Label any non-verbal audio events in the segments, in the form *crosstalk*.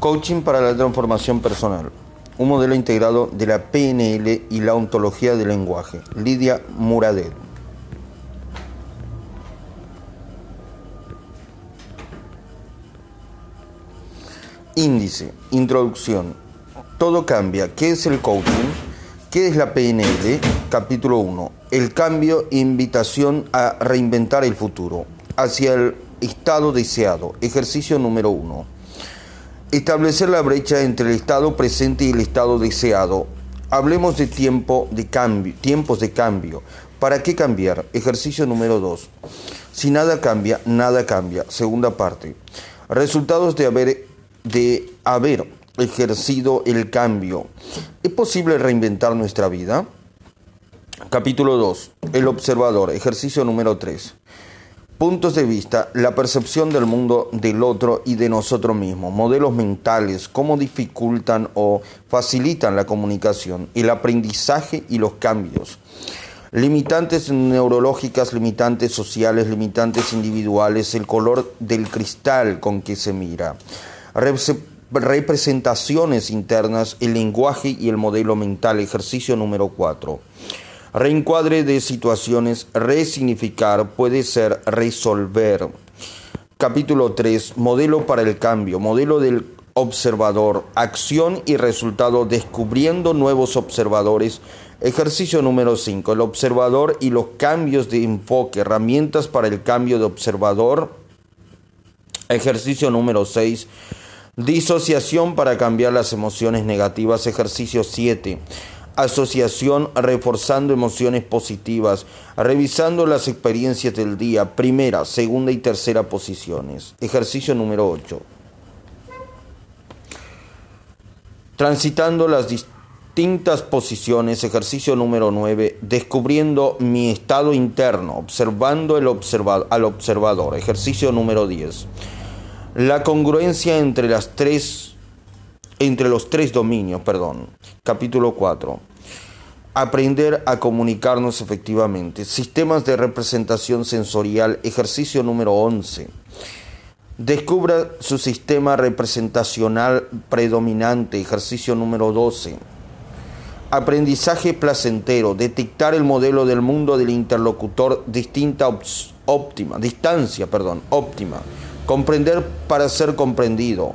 Coaching para la transformación personal. Un modelo integrado de la PNL y la ontología del lenguaje. Lidia Muradet. Índice. Introducción. Todo cambia. ¿Qué es el coaching? ¿Qué es la PNL? Capítulo 1. El cambio e invitación a reinventar el futuro. Hacia el estado deseado. Ejercicio número 1. Establecer la brecha entre el estado presente y el estado deseado. Hablemos de tiempo de cambio, tiempos de cambio. ¿Para qué cambiar? Ejercicio número 2. Si nada cambia, nada cambia. Segunda parte. Resultados de haber, de haber ejercido el cambio. ¿Es posible reinventar nuestra vida? Capítulo 2. El observador. Ejercicio número 3 puntos de vista, la percepción del mundo del otro y de nosotros mismos, modelos mentales, cómo dificultan o facilitan la comunicación, el aprendizaje y los cambios. Limitantes neurológicas, limitantes sociales, limitantes individuales, el color del cristal con que se mira. Representaciones internas, el lenguaje y el modelo mental, ejercicio número 4. Reencuadre de situaciones, resignificar puede ser resolver. Capítulo 3, modelo para el cambio, modelo del observador, acción y resultado descubriendo nuevos observadores. Ejercicio número 5, el observador y los cambios de enfoque, herramientas para el cambio de observador. Ejercicio número 6, disociación para cambiar las emociones negativas. Ejercicio 7 asociación reforzando emociones positivas, revisando las experiencias del día, primera, segunda y tercera posiciones. Ejercicio número 8. Transitando las distintas posiciones, ejercicio número 9, descubriendo mi estado interno, observando el al observador, ejercicio número 10. La congruencia entre las tres entre los tres dominios, perdón. Capítulo 4. Aprender a comunicarnos efectivamente. Sistemas de representación sensorial, ejercicio número 11. Descubra su sistema representacional predominante, ejercicio número 12. Aprendizaje placentero, detectar el modelo del mundo del interlocutor distinta óptima, distancia, perdón, óptima. Comprender para ser comprendido,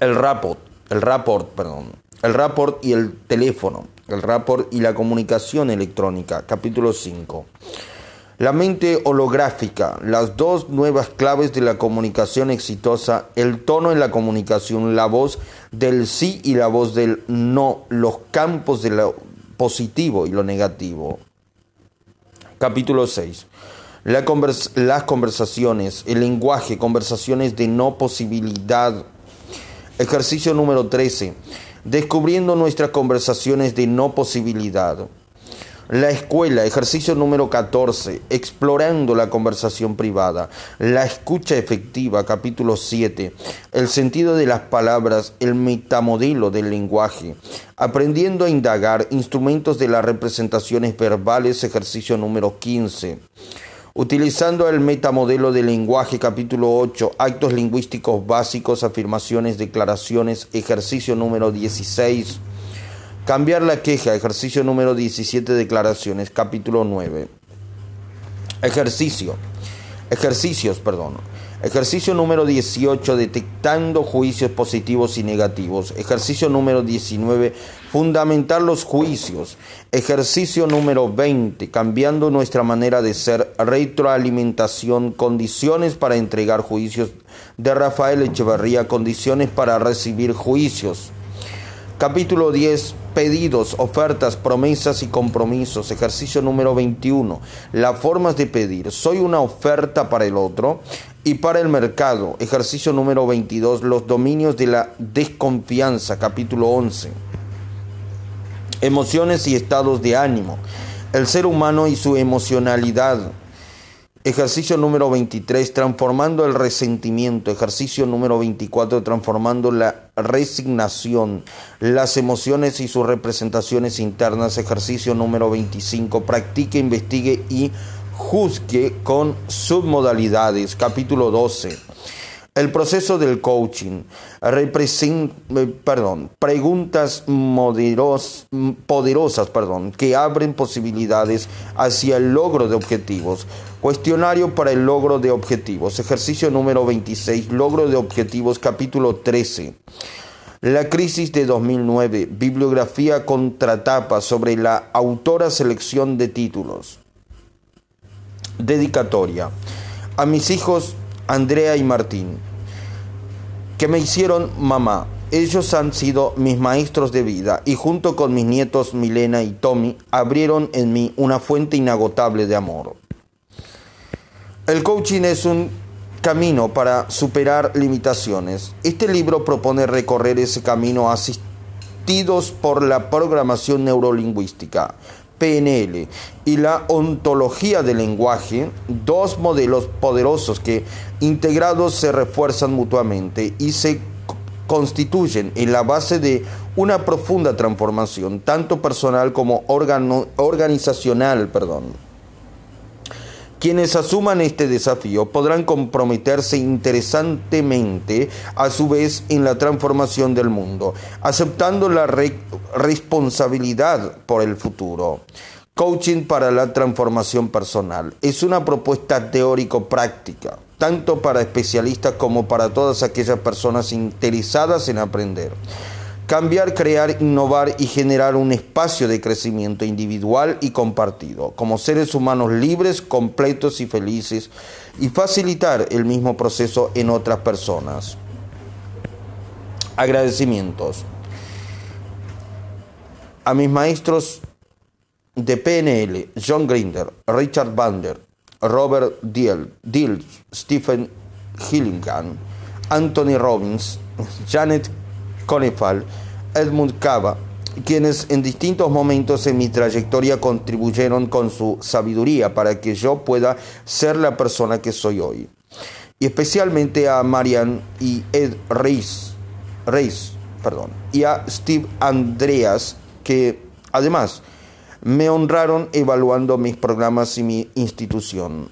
el rapport, el rapport, perdón, el rapport y el teléfono, el rapport y la comunicación electrónica, capítulo 5. La mente holográfica, las dos nuevas claves de la comunicación exitosa, el tono en la comunicación, la voz del sí y la voz del no, los campos de lo positivo y lo negativo. Capítulo 6. las conversaciones, el lenguaje, conversaciones de no posibilidad, Ejercicio número 13. Descubriendo nuestras conversaciones de no posibilidad. La escuela, ejercicio número 14, explorando la conversación privada, la escucha efectiva, capítulo 7, el sentido de las palabras, el metamodelo del lenguaje, aprendiendo a indagar, instrumentos de las representaciones verbales, ejercicio número 15. Utilizando el metamodelo de lenguaje, capítulo 8, actos lingüísticos básicos, afirmaciones, declaraciones, ejercicio número 16. Cambiar la queja, ejercicio número 17, declaraciones, capítulo 9. Ejercicio. Ejercicios, perdón. Ejercicio número 18, detectando juicios positivos y negativos. Ejercicio número 19, fundamentar los juicios. Ejercicio número 20, cambiando nuestra manera de ser. Retroalimentación, condiciones para entregar juicios. De Rafael Echeverría, condiciones para recibir juicios. Capítulo 10, pedidos, ofertas, promesas y compromisos. Ejercicio número 21, las formas de pedir. Soy una oferta para el otro y para el mercado. Ejercicio número 22, los dominios de la desconfianza. Capítulo 11. Emociones y estados de ánimo. El ser humano y su emocionalidad. Ejercicio número 23, transformando el resentimiento. Ejercicio número 24, transformando la resignación, las emociones y sus representaciones internas. Ejercicio número 25, practique, investigue y juzgue con submodalidades. Capítulo 12. El proceso del coaching eh, perdón, preguntas poderosas perdón, que abren posibilidades hacia el logro de objetivos. Cuestionario para el logro de objetivos. Ejercicio número 26. Logro de objetivos, capítulo 13. La crisis de 2009. Bibliografía contratapa sobre la autora selección de títulos. Dedicatoria. A mis hijos Andrea y Martín, que me hicieron mamá. Ellos han sido mis maestros de vida y junto con mis nietos Milena y Tommy abrieron en mí una fuente inagotable de amor. El coaching es un camino para superar limitaciones. Este libro propone recorrer ese camino asistidos por la programación neurolingüística PNL y la ontología del lenguaje, dos modelos poderosos que integrados se refuerzan mutuamente y se constituyen en la base de una profunda transformación, tanto personal como organizacional. Perdón. Quienes asuman este desafío podrán comprometerse interesantemente a su vez en la transformación del mundo, aceptando la responsabilidad por el futuro. Coaching para la transformación personal es una propuesta teórico-práctica, tanto para especialistas como para todas aquellas personas interesadas en aprender cambiar, crear, innovar y generar un espacio de crecimiento individual y compartido, como seres humanos libres, completos y felices, y facilitar el mismo proceso en otras personas. Agradecimientos. A mis maestros de PNL, John Grinder, Richard Bander, Robert Dill, Stephen Hillingham, Anthony Robbins, Janet Conifal, Edmund Cava, quienes en distintos momentos en mi trayectoria contribuyeron con su sabiduría para que yo pueda ser la persona que soy hoy. Y especialmente a Marian y Ed Reis, Reis perdón, y a Steve Andreas, que además me honraron evaluando mis programas y mi institución.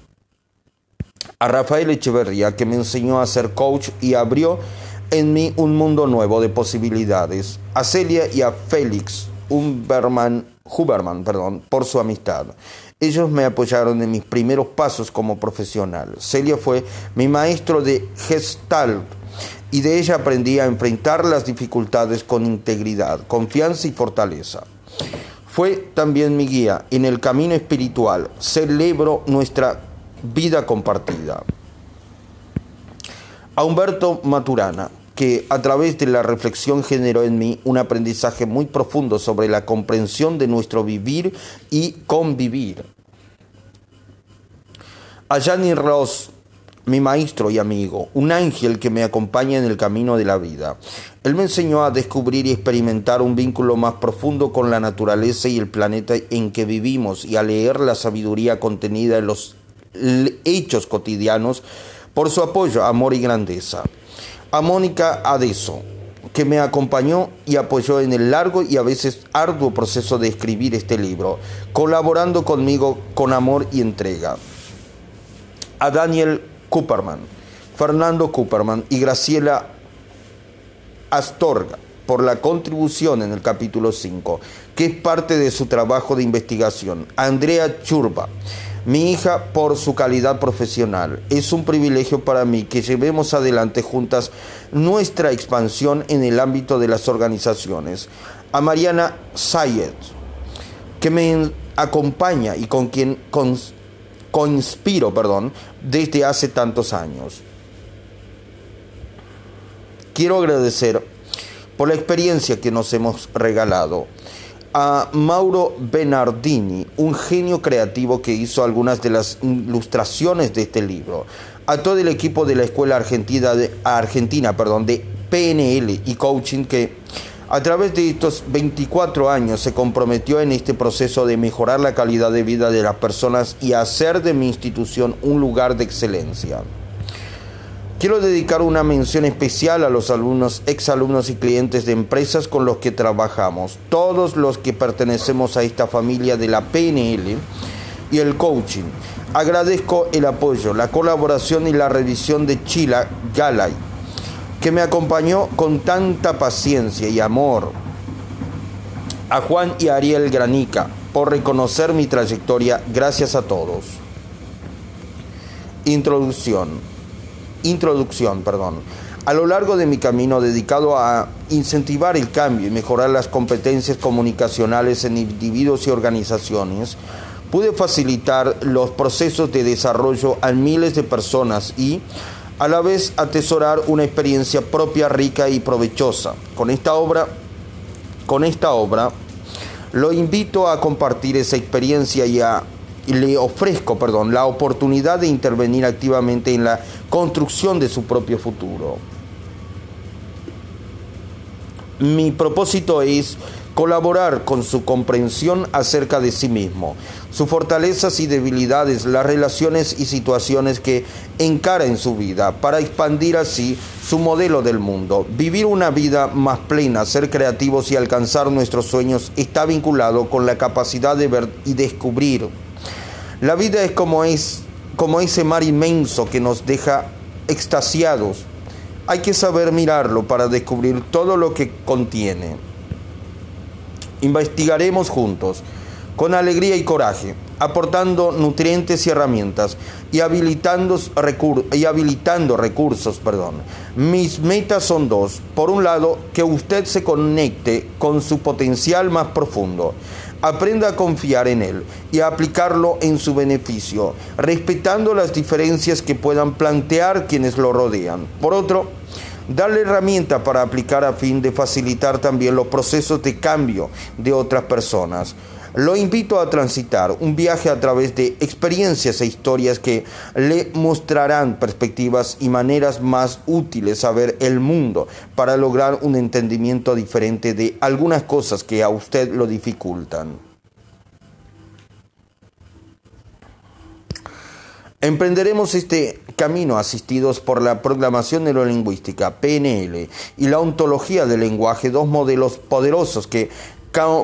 A Rafael Echeverría, que me enseñó a ser coach y abrió en mí un mundo nuevo de posibilidades. A Celia y a Félix Huberman, Huberman perdón, por su amistad. Ellos me apoyaron en mis primeros pasos como profesional. Celia fue mi maestro de Gestalt y de ella aprendí a enfrentar las dificultades con integridad, confianza y fortaleza. Fue también mi guía en el camino espiritual. Celebro nuestra vida compartida. A Humberto Maturana, que a través de la reflexión generó en mí un aprendizaje muy profundo sobre la comprensión de nuestro vivir y convivir. A Jani Ross, mi maestro y amigo, un ángel que me acompaña en el camino de la vida. Él me enseñó a descubrir y experimentar un vínculo más profundo con la naturaleza y el planeta en que vivimos y a leer la sabiduría contenida en los hechos cotidianos por su apoyo, amor y grandeza a Mónica Adeso, que me acompañó y apoyó en el largo y a veces arduo proceso de escribir este libro, colaborando conmigo con amor y entrega. A Daniel Cooperman, Fernando Cooperman y Graciela Astorga por la contribución en el capítulo 5, que es parte de su trabajo de investigación. A Andrea Churba mi hija por su calidad profesional. Es un privilegio para mí que llevemos adelante juntas nuestra expansión en el ámbito de las organizaciones. A Mariana Sayed, que me acompaña y con quien conspiro perdón, desde hace tantos años. Quiero agradecer por la experiencia que nos hemos regalado a Mauro Bernardini, un genio creativo que hizo algunas de las ilustraciones de este libro, a todo el equipo de la Escuela Argentina de, Argentina, perdón, de PNL y Coaching que a través de estos 24 años se comprometió en este proceso de mejorar la calidad de vida de las personas y hacer de mi institución un lugar de excelencia. Quiero dedicar una mención especial a los alumnos, exalumnos y clientes de empresas con los que trabajamos, todos los que pertenecemos a esta familia de la PNL y el coaching. Agradezco el apoyo, la colaboración y la revisión de Chila Galay, que me acompañó con tanta paciencia y amor. A Juan y Ariel Granica, por reconocer mi trayectoria. Gracias a todos. Introducción. Introducción, perdón. A lo largo de mi camino dedicado a incentivar el cambio y mejorar las competencias comunicacionales en individuos y organizaciones, pude facilitar los procesos de desarrollo a miles de personas y a la vez atesorar una experiencia propia rica y provechosa. Con esta obra, con esta obra lo invito a compartir esa experiencia y, y le ofrezco, perdón, la oportunidad de intervenir activamente en la construcción de su propio futuro. Mi propósito es colaborar con su comprensión acerca de sí mismo, sus fortalezas y debilidades, las relaciones y situaciones que encara en su vida, para expandir así su modelo del mundo. Vivir una vida más plena, ser creativos y alcanzar nuestros sueños está vinculado con la capacidad de ver y descubrir. La vida es como es como ese mar inmenso que nos deja extasiados. Hay que saber mirarlo para descubrir todo lo que contiene. Investigaremos juntos, con alegría y coraje, aportando nutrientes y herramientas y habilitando, y habilitando recursos. Perdón. Mis metas son dos. Por un lado, que usted se conecte con su potencial más profundo. Aprenda a confiar en él y a aplicarlo en su beneficio, respetando las diferencias que puedan plantear quienes lo rodean. Por otro, darle herramienta para aplicar a fin de facilitar también los procesos de cambio de otras personas. Lo invito a transitar un viaje a través de experiencias e historias que le mostrarán perspectivas y maneras más útiles a ver el mundo para lograr un entendimiento diferente de algunas cosas que a usted lo dificultan. Emprenderemos este camino asistidos por la programación neurolingüística, PNL, y la ontología del lenguaje, dos modelos poderosos que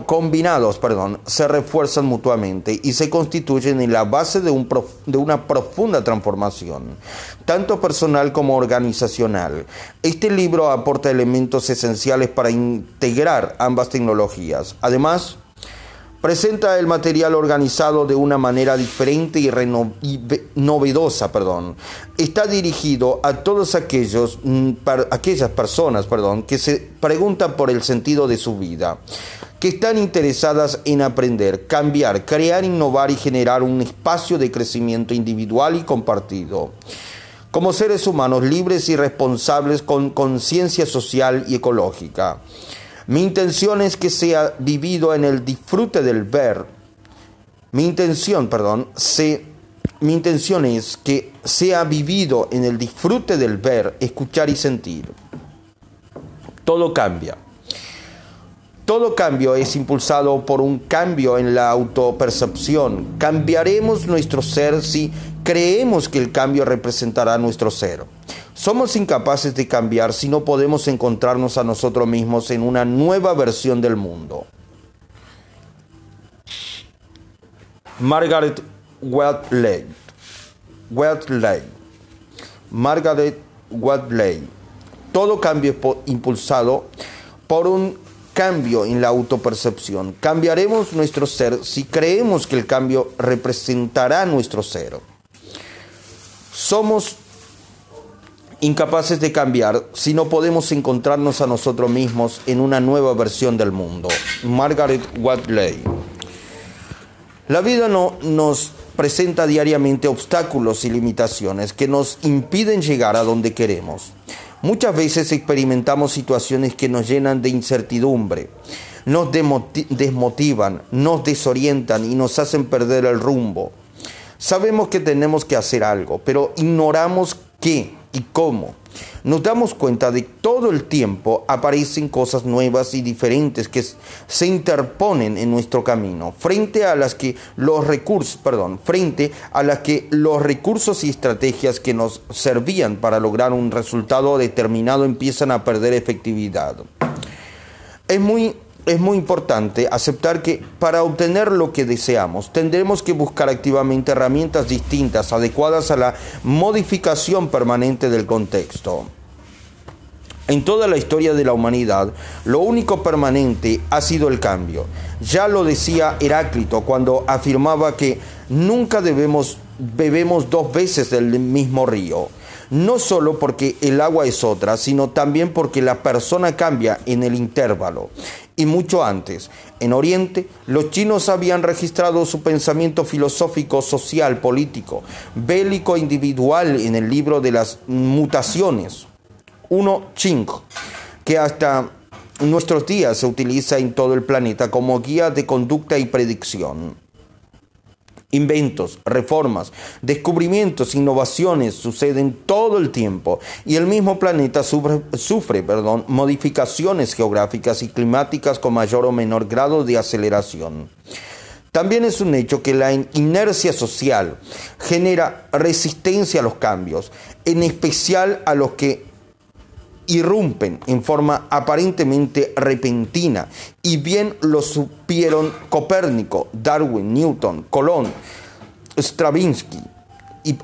combinados perdón, se refuerzan mutuamente y se constituyen en la base de, un de una profunda transformación, tanto personal como organizacional. Este libro aporta elementos esenciales para integrar ambas tecnologías. Además, presenta el material organizado de una manera diferente y, novedosa. Perdón. Está dirigido a todas aquellos, mm, aquellas personas perdón, que se preguntan por el sentido de su vida, que están interesadas en aprender, cambiar, crear, innovar y generar un espacio de crecimiento individual y compartido. Como seres humanos libres y responsables con conciencia social y ecológica. Mi intención es que sea vivido en el disfrute del ver. Mi intención, perdón, se, mi intención es que sea vivido en el disfrute del ver, escuchar y sentir. Todo cambia. Todo cambio es impulsado por un cambio en la autopercepción. Cambiaremos nuestro ser si creemos que el cambio representará nuestro ser. Somos incapaces de cambiar si no podemos encontrarnos a nosotros mismos en una nueva versión del mundo. Margaret Watley. Watley. Margaret Watley. Todo cambio es impulsado por un cambio en la autopercepción. Cambiaremos nuestro ser si creemos que el cambio representará nuestro ser. Somos incapaces de cambiar si no podemos encontrarnos a nosotros mismos en una nueva versión del mundo. Margaret Watley. La vida no, nos presenta diariamente obstáculos y limitaciones que nos impiden llegar a donde queremos. Muchas veces experimentamos situaciones que nos llenan de incertidumbre, nos desmotivan, nos desorientan y nos hacen perder el rumbo. Sabemos que tenemos que hacer algo, pero ignoramos qué y cómo. Nos damos cuenta de todo el tiempo aparecen cosas nuevas y diferentes que se interponen en nuestro camino, frente a las que los recursos, perdón, frente a las que los recursos y estrategias que nos servían para lograr un resultado determinado empiezan a perder efectividad. Es muy es muy importante aceptar que para obtener lo que deseamos tendremos que buscar activamente herramientas distintas adecuadas a la modificación permanente del contexto. En toda la historia de la humanidad, lo único permanente ha sido el cambio. Ya lo decía Heráclito cuando afirmaba que nunca debemos bebemos dos veces del mismo río. No solo porque el agua es otra, sino también porque la persona cambia en el intervalo. Y mucho antes, en Oriente, los chinos habían registrado su pensamiento filosófico, social, político, bélico, individual en el libro de las mutaciones uno Ching, que hasta nuestros días se utiliza en todo el planeta como guía de conducta y predicción. Inventos, reformas, descubrimientos, innovaciones suceden todo el tiempo y el mismo planeta sufre, perdón, modificaciones geográficas y climáticas con mayor o menor grado de aceleración. También es un hecho que la inercia social genera resistencia a los cambios, en especial a los que irrumpen en forma aparentemente repentina y bien lo supieron Copérnico, Darwin, Newton, Colón, Stravinsky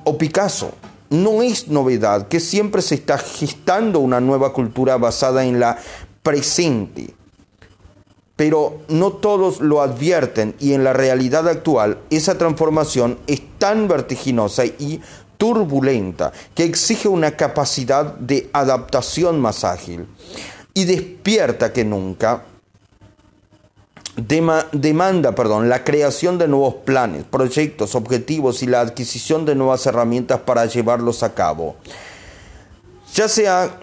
o Picasso. No es novedad que siempre se está gestando una nueva cultura basada en la presente, pero no todos lo advierten y en la realidad actual esa transformación es tan vertiginosa y turbulenta que exige una capacidad de adaptación más ágil y despierta que nunca demanda perdón, la creación de nuevos planes, proyectos, objetivos y la adquisición de nuevas herramientas para llevarlos a cabo. Ya se ha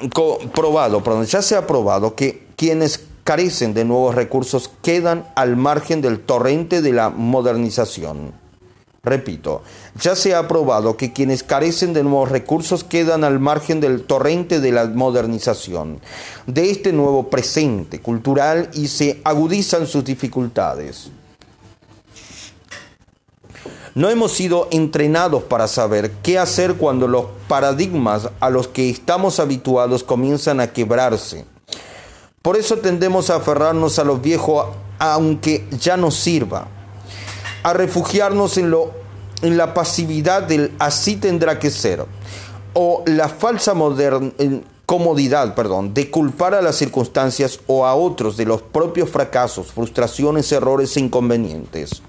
perdón, ya se ha probado que quienes carecen de nuevos recursos quedan al margen del torrente de la modernización. Repito, ya se ha probado que quienes carecen de nuevos recursos quedan al margen del torrente de la modernización, de este nuevo presente cultural y se agudizan sus dificultades. No hemos sido entrenados para saber qué hacer cuando los paradigmas a los que estamos habituados comienzan a quebrarse. Por eso tendemos a aferrarnos a lo viejo aunque ya nos sirva a refugiarnos en, lo, en la pasividad del así tendrá que ser, o la falsa comodidad perdón, de culpar a las circunstancias o a otros de los propios fracasos, frustraciones, errores e inconvenientes.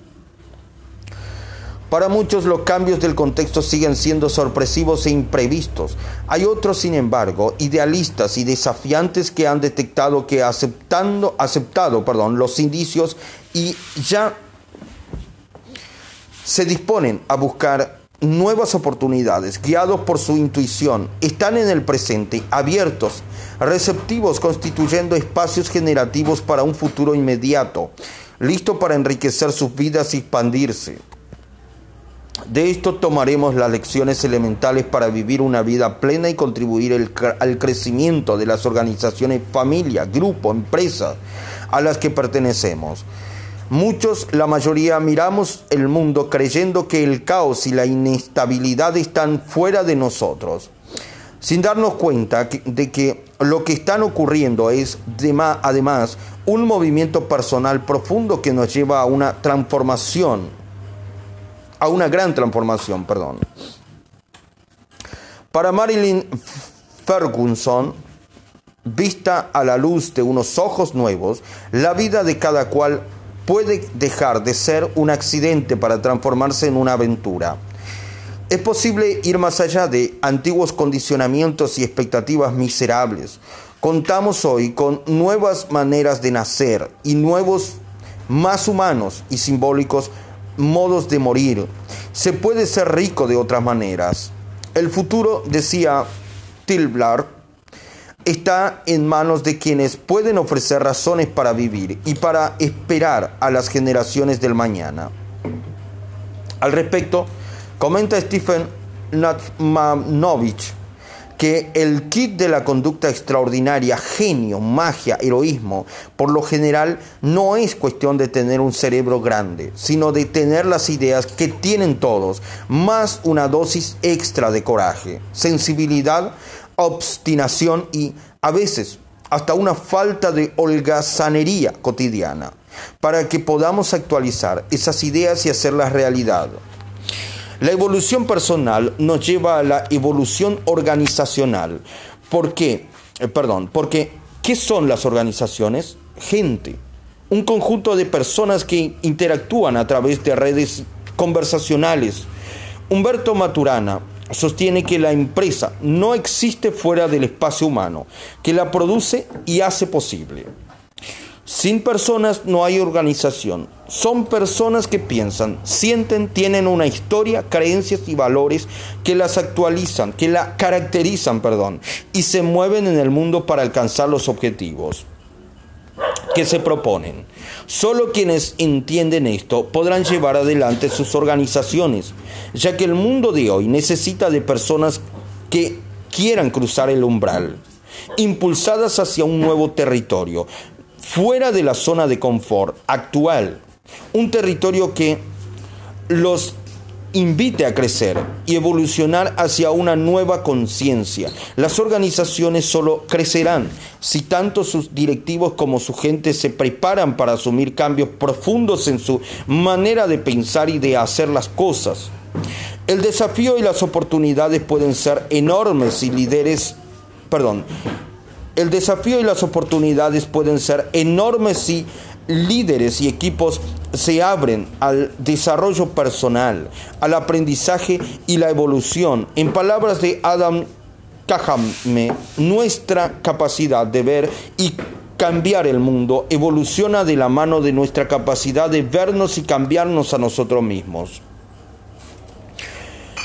Para muchos los cambios del contexto siguen siendo sorpresivos e imprevistos. Hay otros, sin embargo, idealistas y desafiantes que han detectado que aceptando, aceptado perdón, los indicios y ya se disponen a buscar nuevas oportunidades, guiados por su intuición, están en el presente, abiertos, receptivos, constituyendo espacios generativos para un futuro inmediato, listo para enriquecer sus vidas y expandirse. De esto tomaremos las lecciones elementales para vivir una vida plena y contribuir al crecimiento de las organizaciones, familia, grupo, empresa a las que pertenecemos. Muchos, la mayoría, miramos el mundo creyendo que el caos y la inestabilidad están fuera de nosotros, sin darnos cuenta de que lo que está ocurriendo es, además, un movimiento personal profundo que nos lleva a una transformación, a una gran transformación, perdón. Para Marilyn Ferguson, vista a la luz de unos ojos nuevos, la vida de cada cual puede dejar de ser un accidente para transformarse en una aventura. Es posible ir más allá de antiguos condicionamientos y expectativas miserables. Contamos hoy con nuevas maneras de nacer y nuevos, más humanos y simbólicos modos de morir. Se puede ser rico de otras maneras. El futuro, decía Tilblar, está en manos de quienes pueden ofrecer razones para vivir y para esperar a las generaciones del mañana. Al respecto, comenta Stephen Natmanovich que el kit de la conducta extraordinaria, genio, magia, heroísmo, por lo general no es cuestión de tener un cerebro grande, sino de tener las ideas que tienen todos, más una dosis extra de coraje, sensibilidad obstinación y a veces hasta una falta de holgazanería cotidiana, para que podamos actualizar esas ideas y hacerlas realidad. La evolución personal nos lleva a la evolución organizacional. ¿Por qué? Eh, perdón, porque ¿qué son las organizaciones? Gente, un conjunto de personas que interactúan a través de redes conversacionales. Humberto Maturana sostiene que la empresa no existe fuera del espacio humano, que la produce y hace posible. Sin personas no hay organización. Son personas que piensan, sienten, tienen una historia, creencias y valores que las actualizan, que la caracterizan, perdón, y se mueven en el mundo para alcanzar los objetivos que se proponen. Solo quienes entienden esto podrán llevar adelante sus organizaciones, ya que el mundo de hoy necesita de personas que quieran cruzar el umbral, impulsadas hacia un nuevo territorio, fuera de la zona de confort actual, un territorio que los invite a crecer y evolucionar hacia una nueva conciencia. Las organizaciones solo crecerán si tanto sus directivos como su gente se preparan para asumir cambios profundos en su manera de pensar y de hacer las cosas. El desafío y las oportunidades pueden ser enormes si líderes, perdón, el desafío y las oportunidades pueden ser enormes si líderes y equipos se abren al desarrollo personal, al aprendizaje y la evolución. En palabras de Adam Kahame, nuestra capacidad de ver y cambiar el mundo evoluciona de la mano de nuestra capacidad de vernos y cambiarnos a nosotros mismos.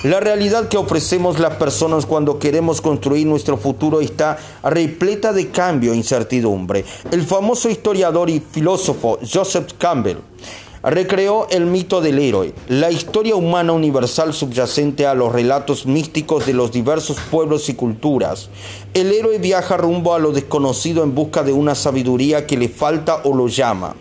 La realidad que ofrecemos las personas cuando queremos construir nuestro futuro está repleta de cambio e incertidumbre. El famoso historiador y filósofo Joseph Campbell recreó el mito del héroe, la historia humana universal subyacente a los relatos místicos de los diversos pueblos y culturas. El héroe viaja rumbo a lo desconocido en busca de una sabiduría que le falta o lo llama.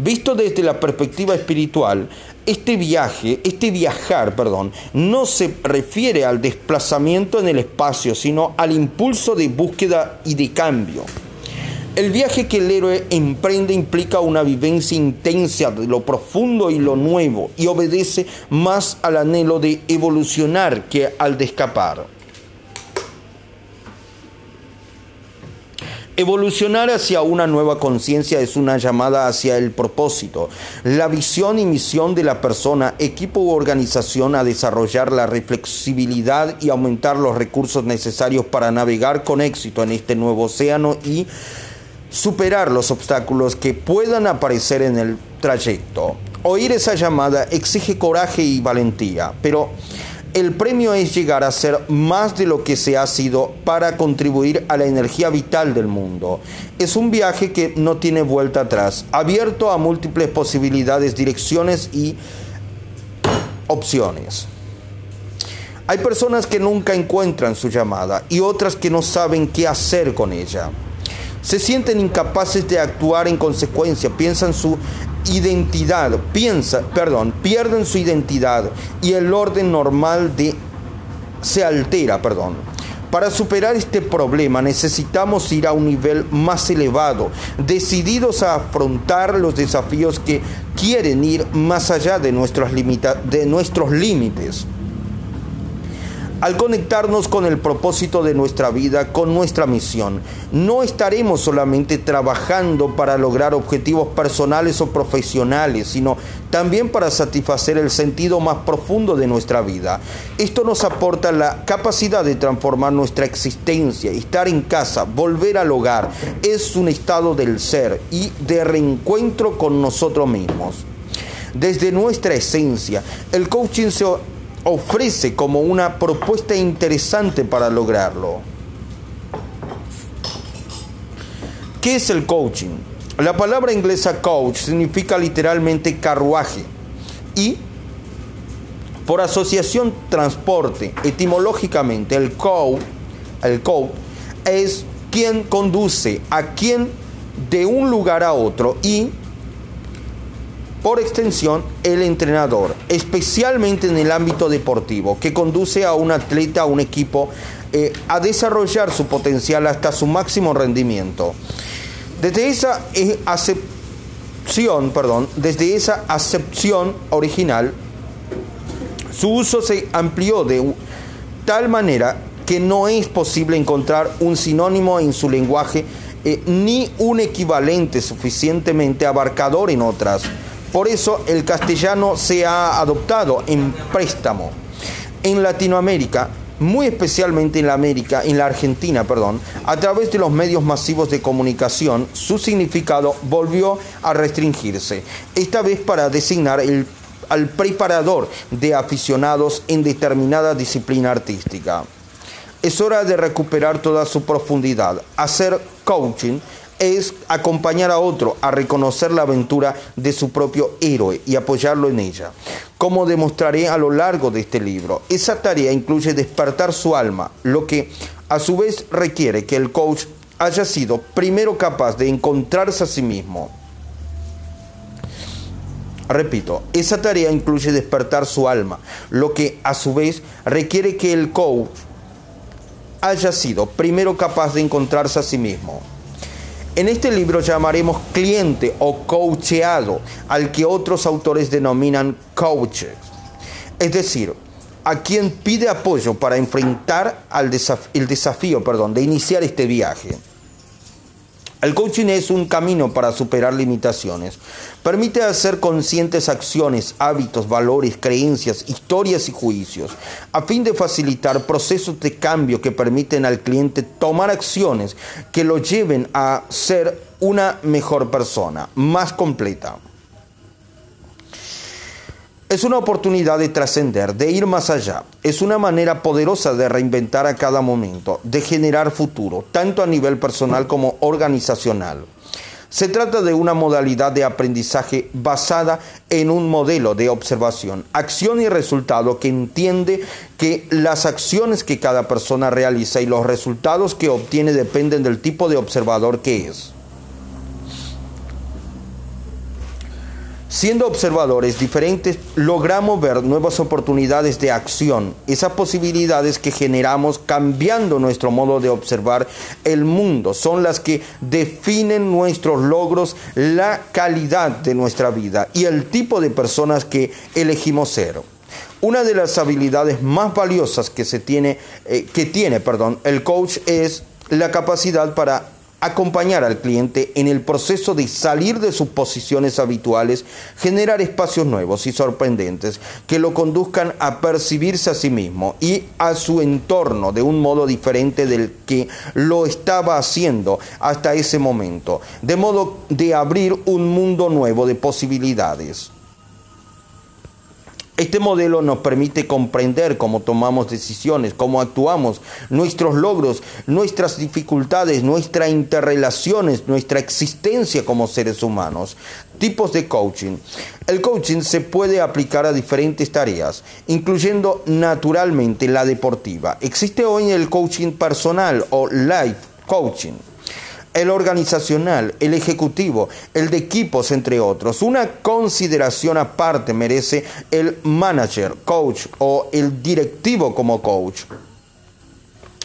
Visto desde la perspectiva espiritual, este viaje, este viajar, perdón, no se refiere al desplazamiento en el espacio, sino al impulso de búsqueda y de cambio. El viaje que el héroe emprende implica una vivencia intensa de lo profundo y lo nuevo y obedece más al anhelo de evolucionar que al de escapar. Evolucionar hacia una nueva conciencia es una llamada hacia el propósito, la visión y misión de la persona, equipo u organización a desarrollar la reflexibilidad y aumentar los recursos necesarios para navegar con éxito en este nuevo océano y superar los obstáculos que puedan aparecer en el trayecto. Oír esa llamada exige coraje y valentía, pero el premio es llegar a ser más de lo que se ha sido para contribuir a la energía vital del mundo. Es un viaje que no tiene vuelta atrás, abierto a múltiples posibilidades, direcciones y opciones. Hay personas que nunca encuentran su llamada y otras que no saben qué hacer con ella. Se sienten incapaces de actuar en consecuencia, piensan su identidad, piensa, perdón, pierden su identidad y el orden normal de se altera, perdón. Para superar este problema necesitamos ir a un nivel más elevado, decididos a afrontar los desafíos que quieren ir más allá de nuestros, de nuestros límites. Al conectarnos con el propósito de nuestra vida, con nuestra misión, no estaremos solamente trabajando para lograr objetivos personales o profesionales, sino también para satisfacer el sentido más profundo de nuestra vida. Esto nos aporta la capacidad de transformar nuestra existencia, estar en casa, volver al hogar. Es un estado del ser y de reencuentro con nosotros mismos. Desde nuestra esencia, el coaching se ofrece como una propuesta interesante para lograrlo. ¿Qué es el coaching? La palabra inglesa coach significa literalmente carruaje y por asociación transporte, etimológicamente el coach, el coach es quien conduce a quien de un lugar a otro y por extensión el entrenador, especialmente en el ámbito deportivo, que conduce a un atleta, a un equipo, eh, a desarrollar su potencial hasta su máximo rendimiento. Desde esa eh, acepción, perdón, desde esa acepción original, su uso se amplió de tal manera que no es posible encontrar un sinónimo en su lenguaje eh, ni un equivalente suficientemente abarcador en otras. Por eso el castellano se ha adoptado en préstamo. En Latinoamérica, muy especialmente en la América, en la Argentina, perdón, a través de los medios masivos de comunicación, su significado volvió a restringirse, esta vez para designar al preparador de aficionados en determinada disciplina artística. Es hora de recuperar toda su profundidad. Hacer coaching es acompañar a otro a reconocer la aventura de su propio héroe y apoyarlo en ella. Como demostraré a lo largo de este libro, esa tarea incluye despertar su alma, lo que a su vez requiere que el coach haya sido primero capaz de encontrarse a sí mismo. Repito, esa tarea incluye despertar su alma, lo que a su vez requiere que el coach haya sido primero capaz de encontrarse a sí mismo. En este libro llamaremos cliente o coacheado al que otros autores denominan coaches. Es decir, a quien pide apoyo para enfrentar el desafío perdón, de iniciar este viaje. El coaching es un camino para superar limitaciones. Permite hacer conscientes acciones, hábitos, valores, creencias, historias y juicios, a fin de facilitar procesos de cambio que permiten al cliente tomar acciones que lo lleven a ser una mejor persona, más completa. Es una oportunidad de trascender, de ir más allá. Es una manera poderosa de reinventar a cada momento, de generar futuro, tanto a nivel personal como organizacional. Se trata de una modalidad de aprendizaje basada en un modelo de observación, acción y resultado que entiende que las acciones que cada persona realiza y los resultados que obtiene dependen del tipo de observador que es. Siendo observadores diferentes, logramos ver nuevas oportunidades de acción, esas posibilidades que generamos cambiando nuestro modo de observar el mundo, son las que definen nuestros logros, la calidad de nuestra vida y el tipo de personas que elegimos ser. Una de las habilidades más valiosas que se tiene, eh, que tiene, perdón, el coach es la capacidad para acompañar al cliente en el proceso de salir de sus posiciones habituales, generar espacios nuevos y sorprendentes que lo conduzcan a percibirse a sí mismo y a su entorno de un modo diferente del que lo estaba haciendo hasta ese momento, de modo de abrir un mundo nuevo de posibilidades. Este modelo nos permite comprender cómo tomamos decisiones, cómo actuamos, nuestros logros, nuestras dificultades, nuestras interrelaciones, nuestra existencia como seres humanos. Tipos de coaching. El coaching se puede aplicar a diferentes tareas, incluyendo naturalmente la deportiva. Existe hoy el coaching personal o life coaching el organizacional, el ejecutivo, el de equipos, entre otros. Una consideración aparte merece el manager, coach o el directivo como coach.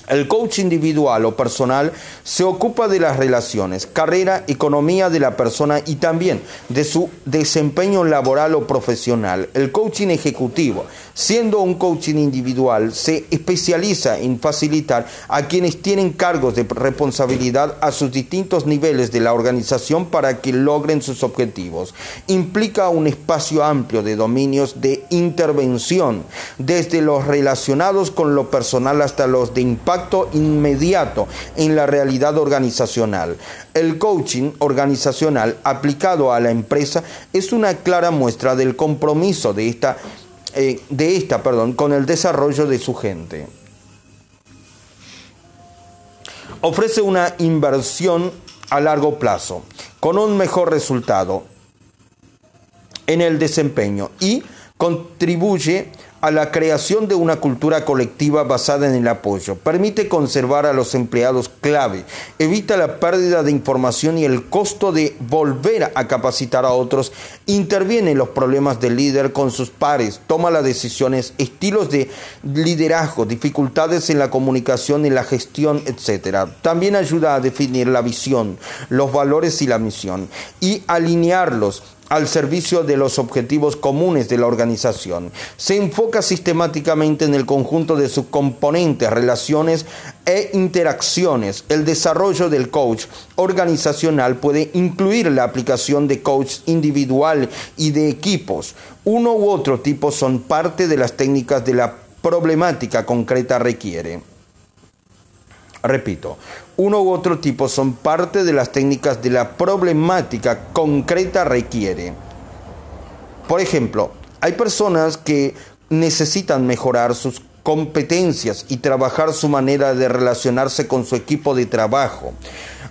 El coach individual o personal se ocupa de las relaciones, carrera, economía de la persona y también de su desempeño laboral o profesional. El coaching ejecutivo, siendo un coaching individual, se especializa en facilitar a quienes tienen cargos de responsabilidad a sus distintos niveles de la organización para que logren sus objetivos. Implica un espacio amplio de dominios de intervención, desde los relacionados con lo personal hasta los de impacto inmediato en la realidad organizacional. El coaching organizacional aplicado a la empresa es una clara muestra del compromiso de esta, eh, de esta perdón, con el desarrollo de su gente. Ofrece una inversión a largo plazo con un mejor resultado en el desempeño y contribuye a la creación de una cultura colectiva basada en el apoyo. Permite conservar a los empleados clave, evita la pérdida de información y el costo de volver a capacitar a otros, interviene en los problemas del líder con sus pares, toma las decisiones, estilos de liderazgo, dificultades en la comunicación y la gestión, etc. También ayuda a definir la visión, los valores y la misión y alinearlos al servicio de los objetivos comunes de la organización. Se enfoca sistemáticamente en el conjunto de sus componentes, relaciones e interacciones. El desarrollo del coach organizacional puede incluir la aplicación de coach individual y de equipos. Uno u otro tipo son parte de las técnicas de la problemática concreta requiere. Repito, uno u otro tipo son parte de las técnicas de la problemática concreta requiere. Por ejemplo, hay personas que necesitan mejorar sus competencias y trabajar su manera de relacionarse con su equipo de trabajo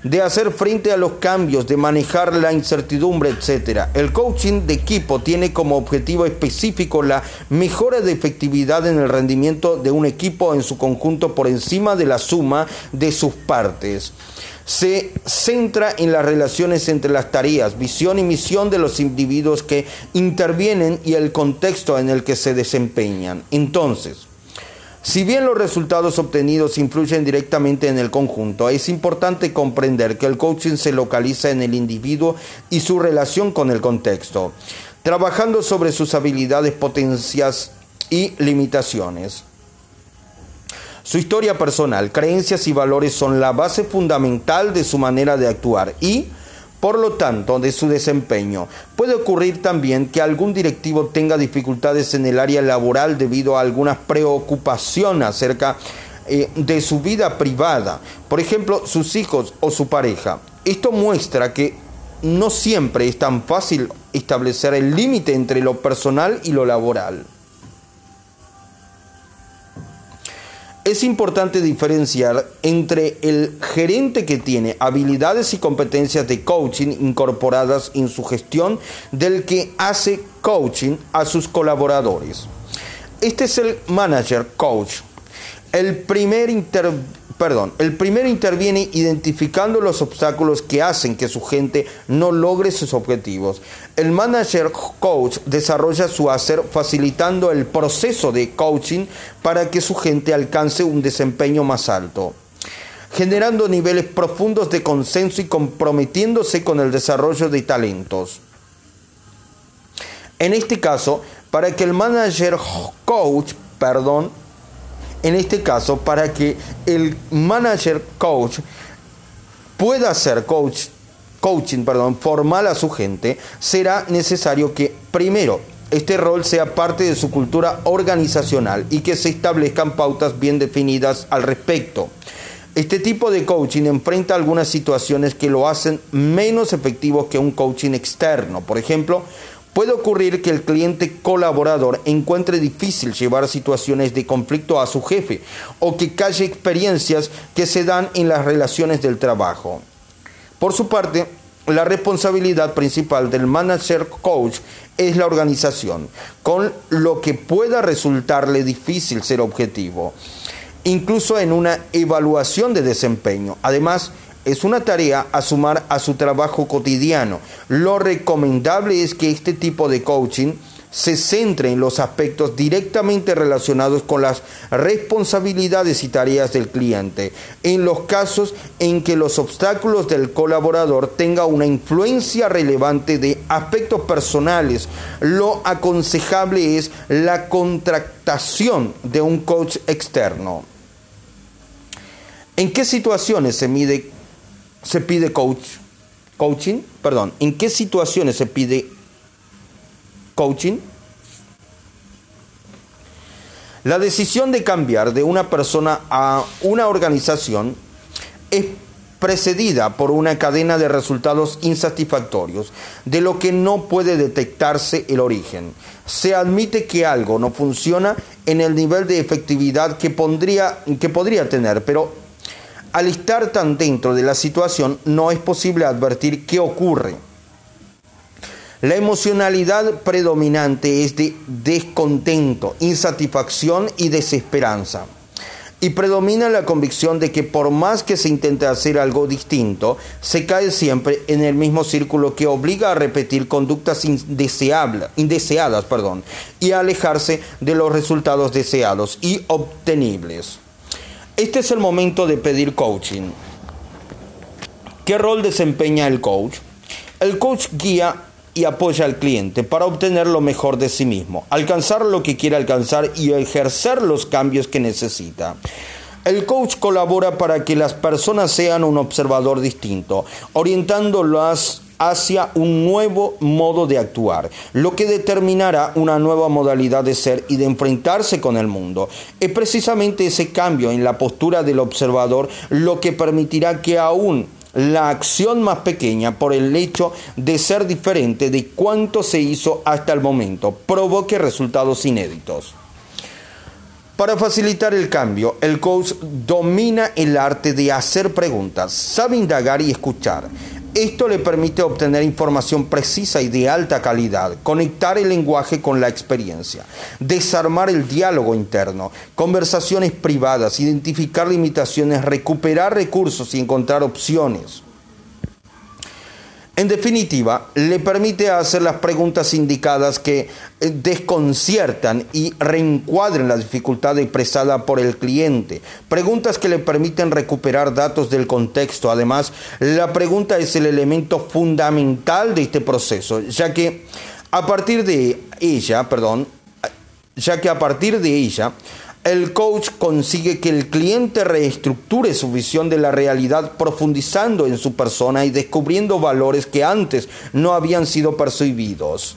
de hacer frente a los cambios, de manejar la incertidumbre, etc. El coaching de equipo tiene como objetivo específico la mejora de efectividad en el rendimiento de un equipo en su conjunto por encima de la suma de sus partes se centra en las relaciones entre las tareas, visión y misión de los individuos que intervienen y el contexto en el que se desempeñan. Entonces, si bien los resultados obtenidos influyen directamente en el conjunto, es importante comprender que el coaching se localiza en el individuo y su relación con el contexto, trabajando sobre sus habilidades, potencias y limitaciones. Su historia personal, creencias y valores son la base fundamental de su manera de actuar y, por lo tanto, de su desempeño. Puede ocurrir también que algún directivo tenga dificultades en el área laboral debido a alguna preocupación acerca eh, de su vida privada, por ejemplo, sus hijos o su pareja. Esto muestra que no siempre es tan fácil establecer el límite entre lo personal y lo laboral. Es importante diferenciar entre el gerente que tiene habilidades y competencias de coaching incorporadas en su gestión del que hace coaching a sus colaboradores. Este es el manager coach. El primer inter perdón, el primero interviene identificando los obstáculos que hacen que su gente no logre sus objetivos. El manager coach desarrolla su hacer facilitando el proceso de coaching para que su gente alcance un desempeño más alto generando niveles profundos de consenso y comprometiéndose con el desarrollo de talentos. En este caso, para que el manager coach, perdón, en este caso, para que el manager coach pueda hacer coach, coaching formal a su gente, será necesario que primero este rol sea parte de su cultura organizacional y que se establezcan pautas bien definidas al respecto. Este tipo de coaching enfrenta algunas situaciones que lo hacen menos efectivo que un coaching externo. Por ejemplo, Puede ocurrir que el cliente colaborador encuentre difícil llevar situaciones de conflicto a su jefe o que calle experiencias que se dan en las relaciones del trabajo. Por su parte, la responsabilidad principal del manager coach es la organización, con lo que pueda resultarle difícil ser objetivo, incluso en una evaluación de desempeño. Además, es una tarea a sumar a su trabajo cotidiano. Lo recomendable es que este tipo de coaching se centre en los aspectos directamente relacionados con las responsabilidades y tareas del cliente, en los casos en que los obstáculos del colaborador tengan una influencia relevante de aspectos personales. Lo aconsejable es la contratación de un coach externo. ¿En qué situaciones se mide se pide coach, coaching? Perdón, ¿en qué situaciones se pide coaching? La decisión de cambiar de una persona a una organización es precedida por una cadena de resultados insatisfactorios, de lo que no puede detectarse el origen. Se admite que algo no funciona en el nivel de efectividad que, pondría, que podría tener, pero al estar tan dentro de la situación no es posible advertir qué ocurre. La emocionalidad predominante es de descontento, insatisfacción y desesperanza. Y predomina la convicción de que por más que se intente hacer algo distinto, se cae siempre en el mismo círculo que obliga a repetir conductas indeseadas perdón, y a alejarse de los resultados deseados y obtenibles. Este es el momento de pedir coaching. ¿Qué rol desempeña el coach? El coach guía y apoya al cliente para obtener lo mejor de sí mismo, alcanzar lo que quiere alcanzar y ejercer los cambios que necesita. El coach colabora para que las personas sean un observador distinto, orientándolas hacia un nuevo modo de actuar, lo que determinará una nueva modalidad de ser y de enfrentarse con el mundo. Es precisamente ese cambio en la postura del observador lo que permitirá que aún la acción más pequeña por el hecho de ser diferente de cuanto se hizo hasta el momento provoque resultados inéditos. Para facilitar el cambio, el coach domina el arte de hacer preguntas, sabe indagar y escuchar. Esto le permite obtener información precisa y de alta calidad, conectar el lenguaje con la experiencia, desarmar el diálogo interno, conversaciones privadas, identificar limitaciones, recuperar recursos y encontrar opciones. En definitiva, le permite hacer las preguntas indicadas que eh, desconciertan y reencuadren la dificultad expresada por el cliente. Preguntas que le permiten recuperar datos del contexto. Además, la pregunta es el elemento fundamental de este proceso, ya que a partir de ella, perdón, ya que a partir de ella el coach consigue que el cliente reestructure su visión de la realidad profundizando en su persona y descubriendo valores que antes no habían sido percibidos.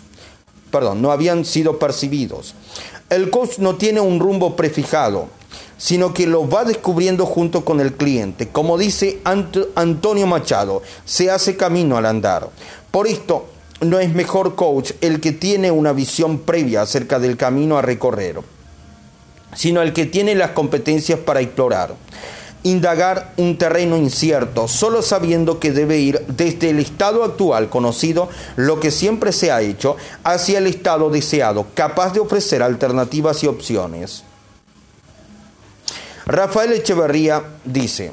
Perdón, no habían sido percibidos. El coach no tiene un rumbo prefijado, sino que lo va descubriendo junto con el cliente. Como dice Antonio Machado, se hace camino al andar. Por esto, no es mejor coach el que tiene una visión previa acerca del camino a recorrer sino el que tiene las competencias para explorar. Indagar un terreno incierto, solo sabiendo que debe ir desde el estado actual conocido, lo que siempre se ha hecho, hacia el estado deseado, capaz de ofrecer alternativas y opciones. Rafael Echeverría dice,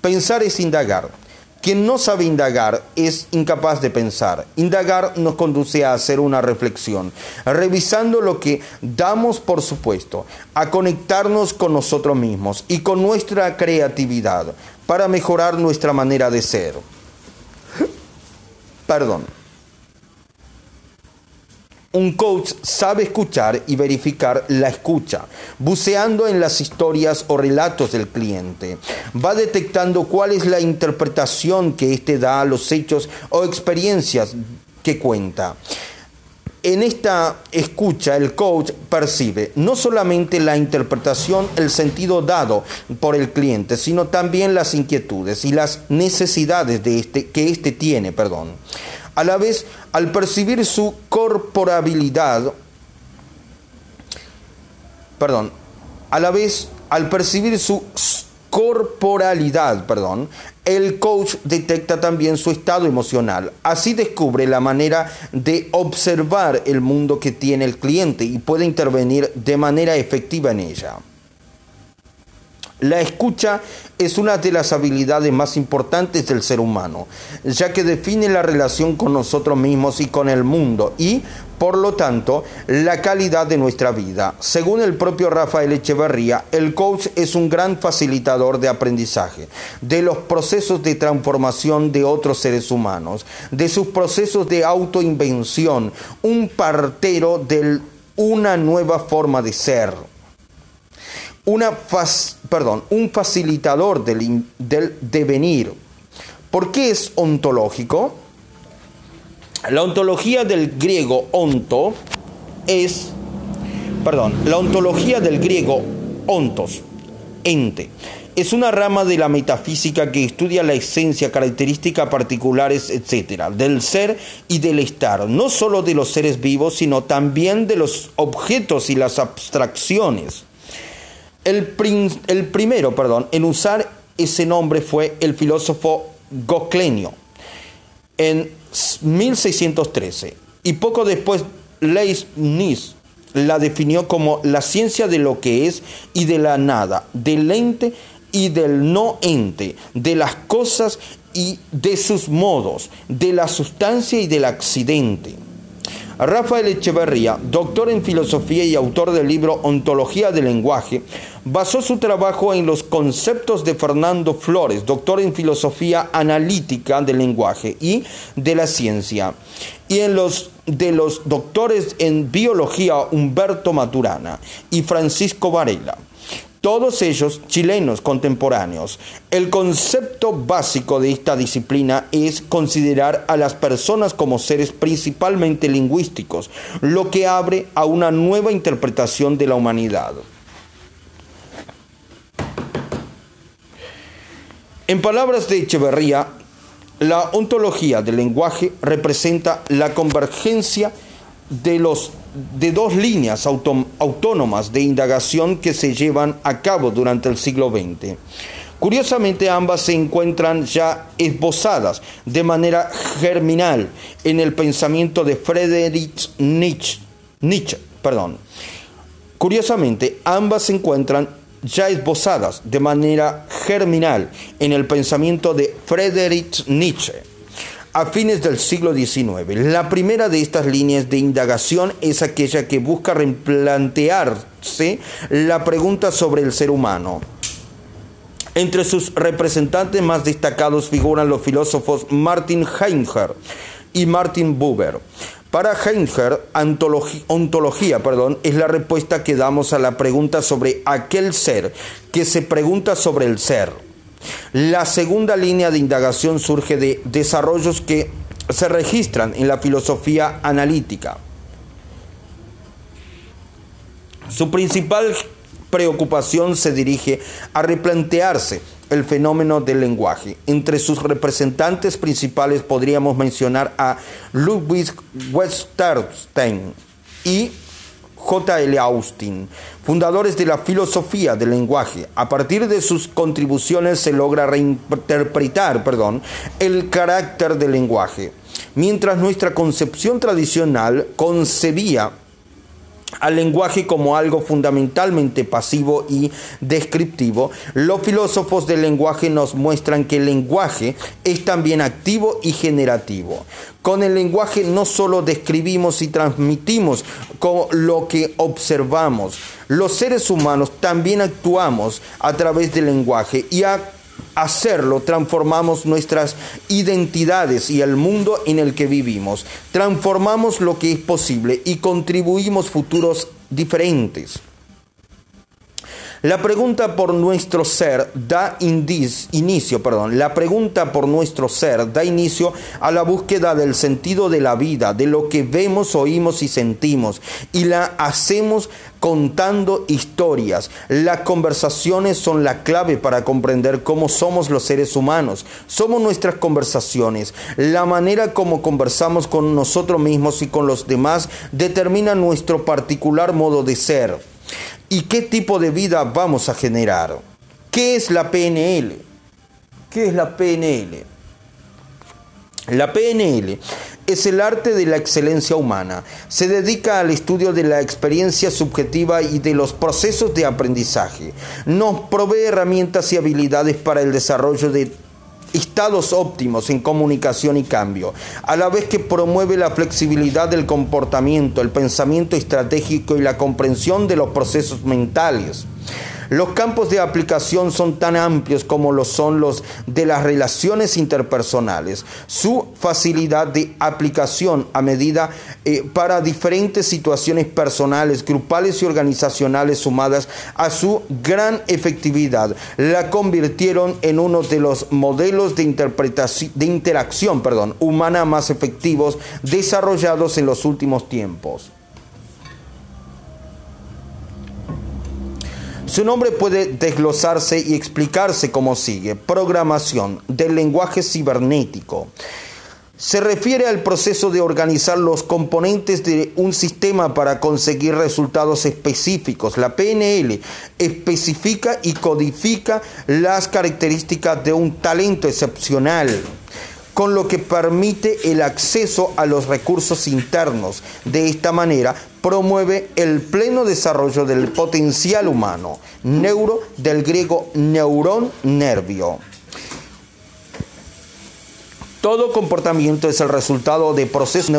pensar es indagar. Quien no sabe indagar es incapaz de pensar. Indagar nos conduce a hacer una reflexión, revisando lo que damos por supuesto, a conectarnos con nosotros mismos y con nuestra creatividad para mejorar nuestra manera de ser. Perdón. Un coach sabe escuchar y verificar la escucha, buceando en las historias o relatos del cliente. Va detectando cuál es la interpretación que éste da a los hechos o experiencias que cuenta. En esta escucha el coach percibe no solamente la interpretación, el sentido dado por el cliente, sino también las inquietudes y las necesidades de este, que éste tiene. Perdón. A la vez, al percibir su corporabilidad, perdón, a la vez, al percibir su corporalidad, perdón, el coach detecta también su estado emocional. Así descubre la manera de observar el mundo que tiene el cliente y puede intervenir de manera efectiva en ella. La escucha es una de las habilidades más importantes del ser humano, ya que define la relación con nosotros mismos y con el mundo y, por lo tanto, la calidad de nuestra vida. Según el propio Rafael Echeverría, el coach es un gran facilitador de aprendizaje, de los procesos de transformación de otros seres humanos, de sus procesos de autoinvención, un partero de una nueva forma de ser una un facilitador del, del devenir. ¿Por qué es ontológico? La ontología del griego onto es, perdón, la ontología del griego ontos, ente. Es una rama de la metafísica que estudia la esencia, características particulares, etc., del ser y del estar, no solo de los seres vivos, sino también de los objetos y las abstracciones. El, primero perdón, en usar ese nombre fue el filósofo Goclenio en 1613. y poco después Leibniz la definió como la ciencia de lo que es y de la nada, del ente y del no ente, de las cosas y de sus modos, de la sustancia y del accidente. Rafael Echeverría, doctor en filosofía y autor del libro Ontología del lenguaje, basó su trabajo en los conceptos de Fernando Flores, doctor en filosofía analítica del lenguaje y de la ciencia, y en los de los doctores en biología Humberto Maturana y Francisco Varela todos ellos chilenos contemporáneos. El concepto básico de esta disciplina es considerar a las personas como seres principalmente lingüísticos, lo que abre a una nueva interpretación de la humanidad. En palabras de Echeverría, la ontología del lenguaje representa la convergencia de, los, de dos líneas autónomas de indagación que se llevan a cabo durante el siglo XX. Curiosamente, ambas se encuentran ya esbozadas de manera germinal en el pensamiento de Friedrich Nietzsche. Nietzsche perdón. Curiosamente, ambas se encuentran ya esbozadas de manera germinal en el pensamiento de Friedrich Nietzsche a fines del siglo XIX. La primera de estas líneas de indagación es aquella que busca replantearse la pregunta sobre el ser humano. Entre sus representantes más destacados figuran los filósofos Martin Heidegger y Martin Buber. Para Heidegger, ontología, perdón, es la respuesta que damos a la pregunta sobre aquel ser que se pregunta sobre el ser. La segunda línea de indagación surge de desarrollos que se registran en la filosofía analítica. Su principal preocupación se dirige a replantearse el fenómeno del lenguaje. Entre sus representantes principales podríamos mencionar a Ludwig Westerstein y J.L. Austin, fundadores de la filosofía del lenguaje. A partir de sus contribuciones se logra reinterpretar perdón, el carácter del lenguaje. Mientras nuestra concepción tradicional concebía al lenguaje como algo fundamentalmente pasivo y descriptivo, los filósofos del lenguaje nos muestran que el lenguaje es también activo y generativo. Con el lenguaje no solo describimos y transmitimos lo que observamos, los seres humanos también actuamos a través del lenguaje y a hacerlo, transformamos nuestras identidades y el mundo en el que vivimos. Transformamos lo que es posible y contribuimos futuros diferentes. La pregunta por nuestro ser da inicio, perdón, la pregunta por nuestro ser da inicio a la búsqueda del sentido de la vida, de lo que vemos, oímos y sentimos, y la hacemos contando historias. Las conversaciones son la clave para comprender cómo somos los seres humanos. Somos nuestras conversaciones. La manera como conversamos con nosotros mismos y con los demás determina nuestro particular modo de ser y qué tipo de vida vamos a generar. ¿Qué es la PNL? ¿Qué es la PNL? La PNL es el arte de la excelencia humana. Se dedica al estudio de la experiencia subjetiva y de los procesos de aprendizaje. Nos provee herramientas y habilidades para el desarrollo de estados óptimos en comunicación y cambio, a la vez que promueve la flexibilidad del comportamiento, el pensamiento estratégico y la comprensión de los procesos mentales. Los campos de aplicación son tan amplios como lo son los de las relaciones interpersonales. Su facilidad de aplicación a medida eh, para diferentes situaciones personales, grupales y organizacionales sumadas a su gran efectividad la convirtieron en uno de los modelos de, interpretación, de interacción perdón, humana más efectivos desarrollados en los últimos tiempos. Su nombre puede desglosarse y explicarse como sigue. Programación del lenguaje cibernético. Se refiere al proceso de organizar los componentes de un sistema para conseguir resultados específicos. La PNL especifica y codifica las características de un talento excepcional con lo que permite el acceso a los recursos internos. De esta manera, promueve el pleno desarrollo del potencial humano. Neuro del griego neurón, nervio. Todo comportamiento es el resultado de procesos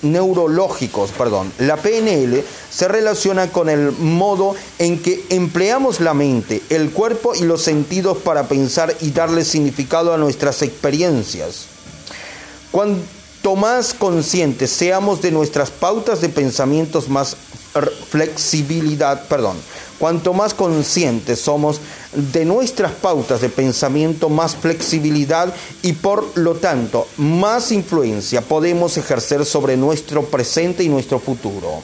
neurológicos. Perdón. La PNL se relaciona con el modo en que empleamos la mente, el cuerpo y los sentidos para pensar y darle significado a nuestras experiencias. Cuanto más conscientes seamos de nuestras pautas de pensamientos, más flexibilidad, perdón, cuanto más conscientes somos de nuestras pautas de pensamiento, más flexibilidad y por lo tanto más influencia podemos ejercer sobre nuestro presente y nuestro futuro.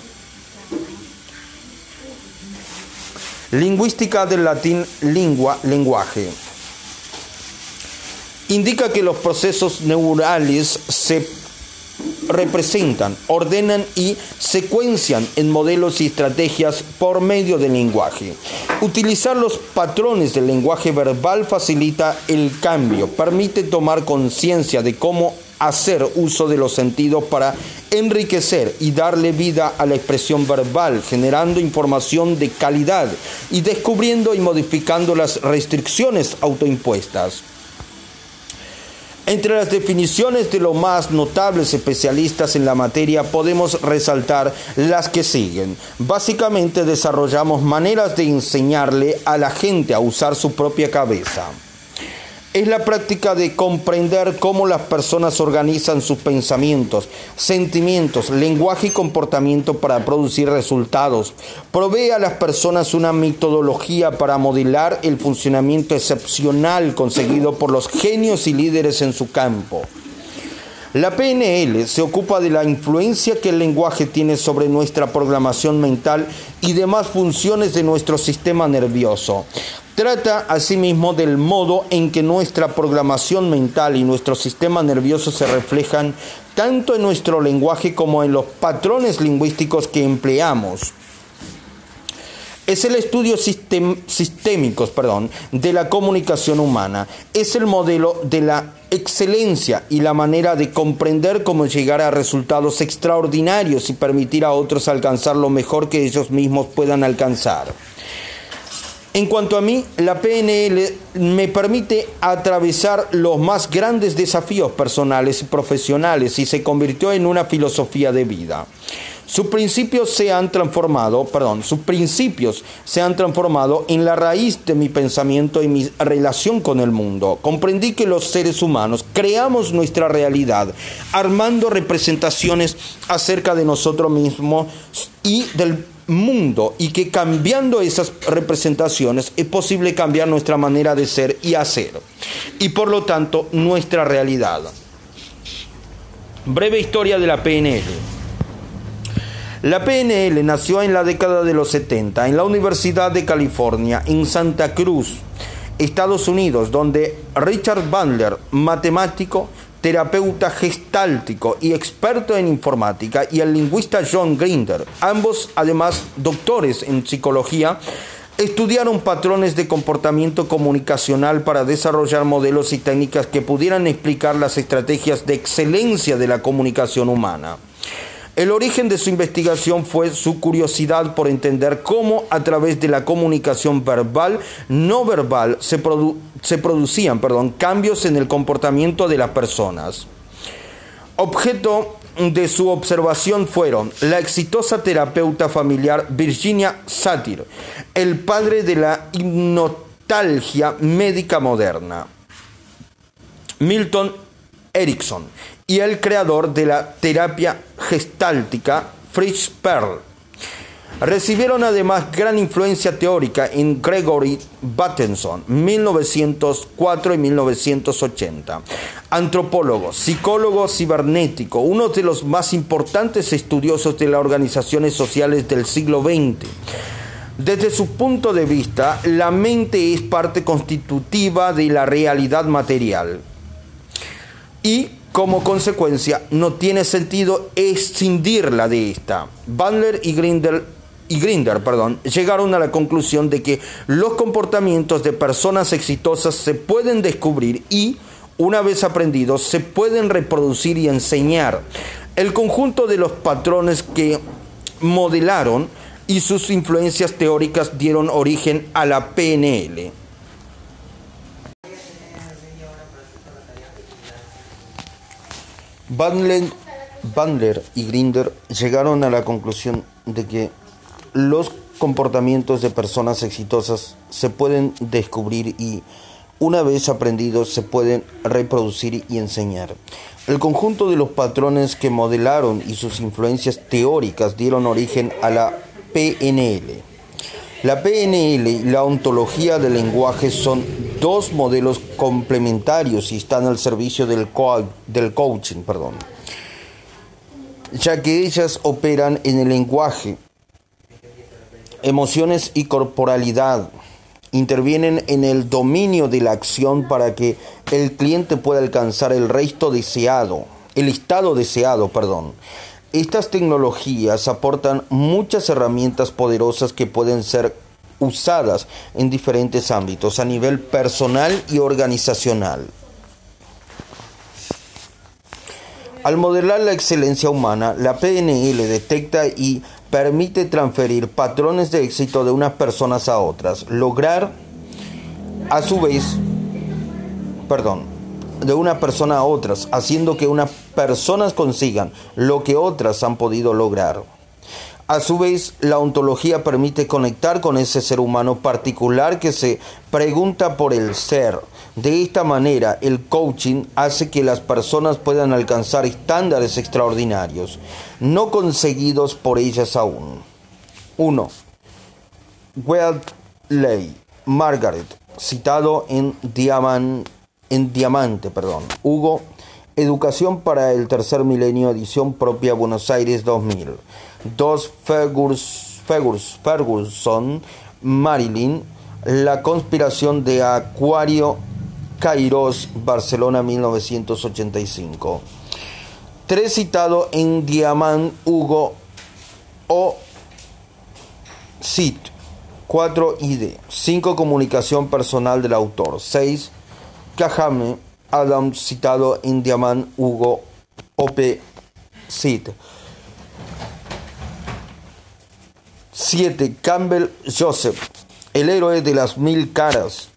Lingüística del latín lingua, lenguaje. Indica que los procesos neurales se representan, ordenan y secuencian en modelos y estrategias por medio del lenguaje. Utilizar los patrones del lenguaje verbal facilita el cambio, permite tomar conciencia de cómo hacer uso de los sentidos para enriquecer y darle vida a la expresión verbal, generando información de calidad y descubriendo y modificando las restricciones autoimpuestas. Entre las definiciones de los más notables especialistas en la materia podemos resaltar las que siguen. Básicamente desarrollamos maneras de enseñarle a la gente a usar su propia cabeza es la práctica de comprender cómo las personas organizan sus pensamientos, sentimientos, lenguaje y comportamiento para producir resultados. Provee a las personas una metodología para modelar el funcionamiento excepcional conseguido por los genios y líderes en su campo. La PNL se ocupa de la influencia que el lenguaje tiene sobre nuestra programación mental y demás funciones de nuestro sistema nervioso. Trata asimismo del modo en que nuestra programación mental y nuestro sistema nervioso se reflejan tanto en nuestro lenguaje como en los patrones lingüísticos que empleamos. Es el estudio sistémico perdón, de la comunicación humana. Es el modelo de la excelencia y la manera de comprender cómo llegar a resultados extraordinarios y permitir a otros alcanzar lo mejor que ellos mismos puedan alcanzar. En cuanto a mí, la PNL me permite atravesar los más grandes desafíos personales y profesionales y se convirtió en una filosofía de vida. Sus principios se han transformado, perdón, sus principios se han transformado en la raíz de mi pensamiento y mi relación con el mundo. Comprendí que los seres humanos creamos nuestra realidad armando representaciones acerca de nosotros mismos y del mundo y que cambiando esas representaciones es posible cambiar nuestra manera de ser y hacer y por lo tanto nuestra realidad. Breve historia de la PNL. La PNL nació en la década de los 70 en la Universidad de California en Santa Cruz, Estados Unidos, donde Richard Bandler, matemático, terapeuta gestáltico y experto en informática, y el lingüista John Grinder, ambos además doctores en psicología, estudiaron patrones de comportamiento comunicacional para desarrollar modelos y técnicas que pudieran explicar las estrategias de excelencia de la comunicación humana. El origen de su investigación fue su curiosidad por entender cómo a través de la comunicación verbal, no verbal, se, producían perdón, cambios en el comportamiento de las personas. Objeto de su observación fueron la exitosa terapeuta familiar Virginia Satir, el padre de la hipnotalgia médica moderna, Milton Erickson, y el creador de la terapia gestáltica, Fritz Perl. Recibieron además gran influencia teórica en Gregory Bateson, 1904 y 1980. Antropólogo, psicólogo cibernético, uno de los más importantes estudiosos de las organizaciones sociales del siglo XX. Desde su punto de vista, la mente es parte constitutiva de la realidad material. Y como consecuencia, no tiene sentido escindirla de esta. Bandler y Grinder, y Grinder perdón, llegaron a la conclusión de que los comportamientos de personas exitosas se pueden descubrir y una vez aprendidos, se pueden reproducir y enseñar. El conjunto de los patrones que modelaron y sus influencias teóricas dieron origen a la PNL. Bandler y Grinder llegaron a la conclusión de que los comportamientos de personas exitosas se pueden descubrir y una vez aprendidos se pueden reproducir y enseñar. El conjunto de los patrones que modelaron y sus influencias teóricas dieron origen a la PNL. La PNL y la ontología del lenguaje son dos modelos complementarios y están al servicio del, del coaching, perdón, ya que ellas operan en el lenguaje, emociones y corporalidad. Intervienen en el dominio de la acción para que el cliente pueda alcanzar el resto deseado, el estado deseado, perdón. Estas tecnologías aportan muchas herramientas poderosas que pueden ser usadas en diferentes ámbitos a nivel personal y organizacional. Al modelar la excelencia humana, la PNL detecta y permite transferir patrones de éxito de unas personas a otras, lograr a su vez, perdón, de una persona a otras, haciendo que unas personas consigan lo que otras han podido lograr. A su vez, la ontología permite conectar con ese ser humano particular que se pregunta por el ser. De esta manera, el coaching hace que las personas puedan alcanzar estándares extraordinarios, no conseguidos por ellas aún. 1. Ley, Margaret, citado en, en Diamante, perdón. Hugo, Educación para el tercer milenio, edición propia Buenos Aires 2000 dos Ferguson, Marilyn, La conspiración de Acuario, Kairos, Barcelona 1985. Tres citado en Diamant, Hugo o Cit. 4 ID. 5 comunicación personal del autor. 6 Cajame, Adam citado en Diamant, Hugo OP Cit. 7. Campbell Joseph, el héroe de las mil caras.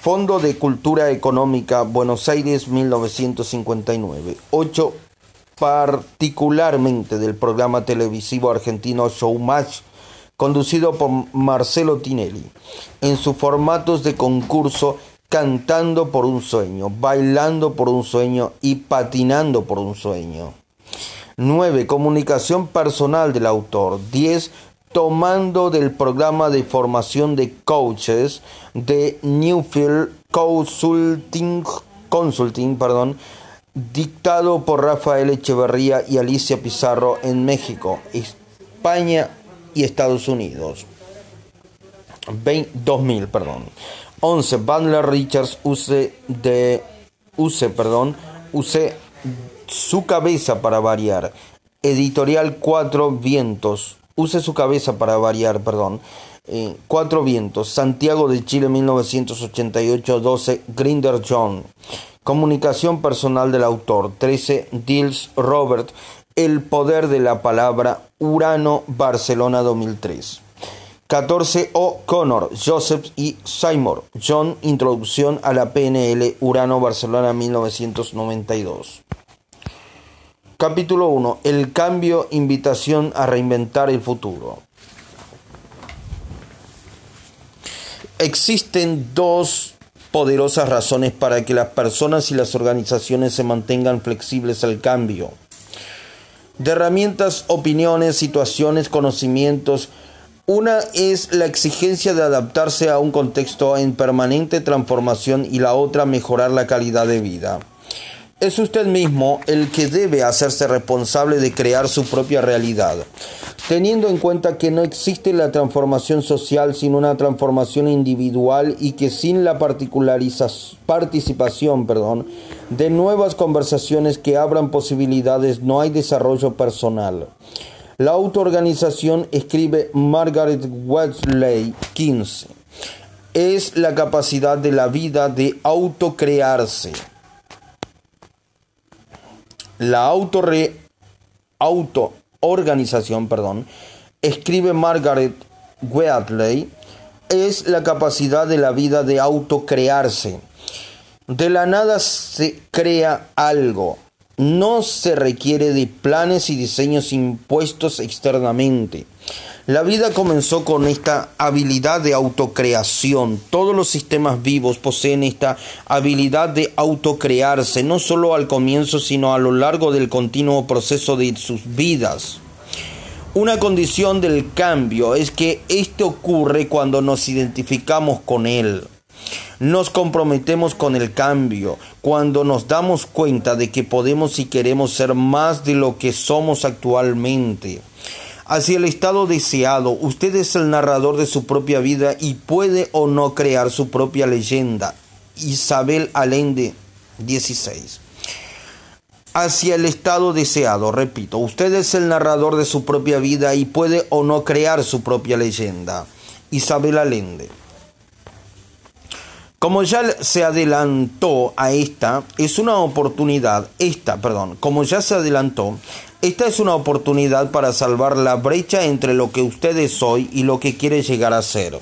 Fondo de Cultura Económica, Buenos Aires, 1959. 8. Particularmente del programa televisivo argentino Showmatch, conducido por Marcelo Tinelli, en sus formatos de concurso Cantando por un sueño, Bailando por un sueño y Patinando por un sueño. 9. Comunicación personal del autor. 10 tomando del programa de formación de coaches de Newfield Consulting, Consulting perdón, dictado por Rafael Echeverría y Alicia Pizarro en México, España y Estados Unidos. 2000, perdón. 11. Bandler Richards use de use, perdón, use su cabeza para variar. Editorial Cuatro Vientos use su cabeza para variar, perdón. Eh, cuatro vientos, Santiago de Chile 1988-12, Grinder John. Comunicación personal del autor, 13, Dils Robert, El poder de la palabra, Urano, Barcelona 2003. 14. O'Connor, Joseph y Seymour, John, Introducción a la PNL, Urano, Barcelona 1992. Capítulo 1. El cambio, invitación a reinventar el futuro. Existen dos poderosas razones para que las personas y las organizaciones se mantengan flexibles al cambio. De herramientas, opiniones, situaciones, conocimientos. Una es la exigencia de adaptarse a un contexto en permanente transformación y la otra mejorar la calidad de vida. Es usted mismo el que debe hacerse responsable de crear su propia realidad, teniendo en cuenta que no existe la transformación social sin una transformación individual y que sin la participación de nuevas conversaciones que abran posibilidades no hay desarrollo personal. La autoorganización, escribe Margaret Wesley 15, es la capacidad de la vida de autocrearse La autoorganización, perdón, escribe Margaret Wheatley, es la capacidad de la vida de autocrearse. De la nada se crea algo. No se requiere de planes y diseños impuestos externamente. La vida comenzó con esta habilidad de autocreación. Todos los sistemas vivos poseen esta habilidad de autocrearse, no solo al comienzo, sino a lo largo del continuo proceso de sus vidas. Una condición del cambio es que esto ocurre cuando nos identificamos con él. Nos comprometemos con el cambio cuando nos damos cuenta de que podemos y queremos ser más de lo que somos actualmente. Hacia el estado deseado, usted es el narrador de su propia vida y puede o no crear su propia leyenda. Isabel Allende 16 hacia el estado deseado. Repito, usted es el narrador de su propia vida y puede o no crear su propia leyenda. Isabel Allende. Como ya se adelantó a esta, es una oportunidad, esta, perdón, como ya se adelantó, esta es una oportunidad para salvar la brecha entre lo que usted es hoy y lo que quiere llegar a ser.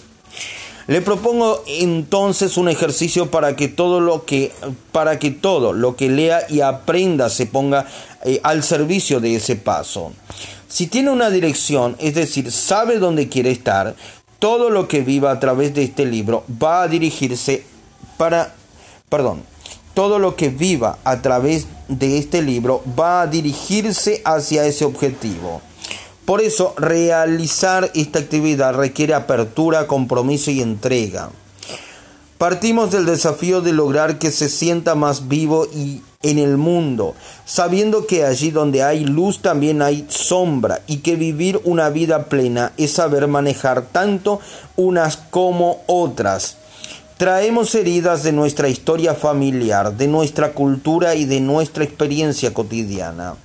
Le propongo entonces un ejercicio para que todo lo que para que todo lo que lea y aprenda se ponga eh, al servicio de ese paso. Si tiene una dirección, es decir, sabe dónde quiere estar, todo lo que viva a través de este libro va a dirigirse para perdón, todo lo que viva a través de este libro va a dirigirse hacia ese objetivo. Por eso, realizar esta actividad requiere apertura, compromiso y entrega. Partimos del desafío de lograr que se sienta más vivo y en el mundo, sabiendo que allí donde hay luz también hay sombra y que vivir una vida plena es saber manejar tanto unas como otras. Traemos heridas de nuestra historia familiar, de nuestra cultura y de nuestra experiencia cotidiana.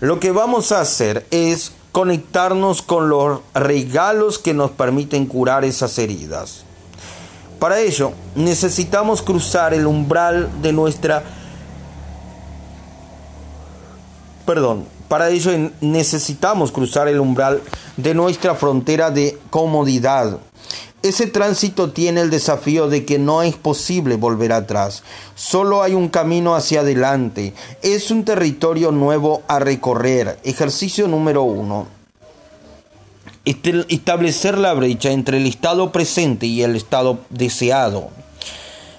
Lo que vamos a hacer es conectarnos con los regalos que nos permiten curar esas heridas. Para ello necesitamos cruzar el umbral de nuestra... Perdón, para ello necesitamos cruzar el umbral de nuestra frontera de comodidad ese tránsito tiene el desafío de que no es posible volver atrás, solo hay un camino hacia adelante, es un territorio nuevo a recorrer. Ejercicio número uno. Establecer la brecha entre el estado presente y el estado deseado.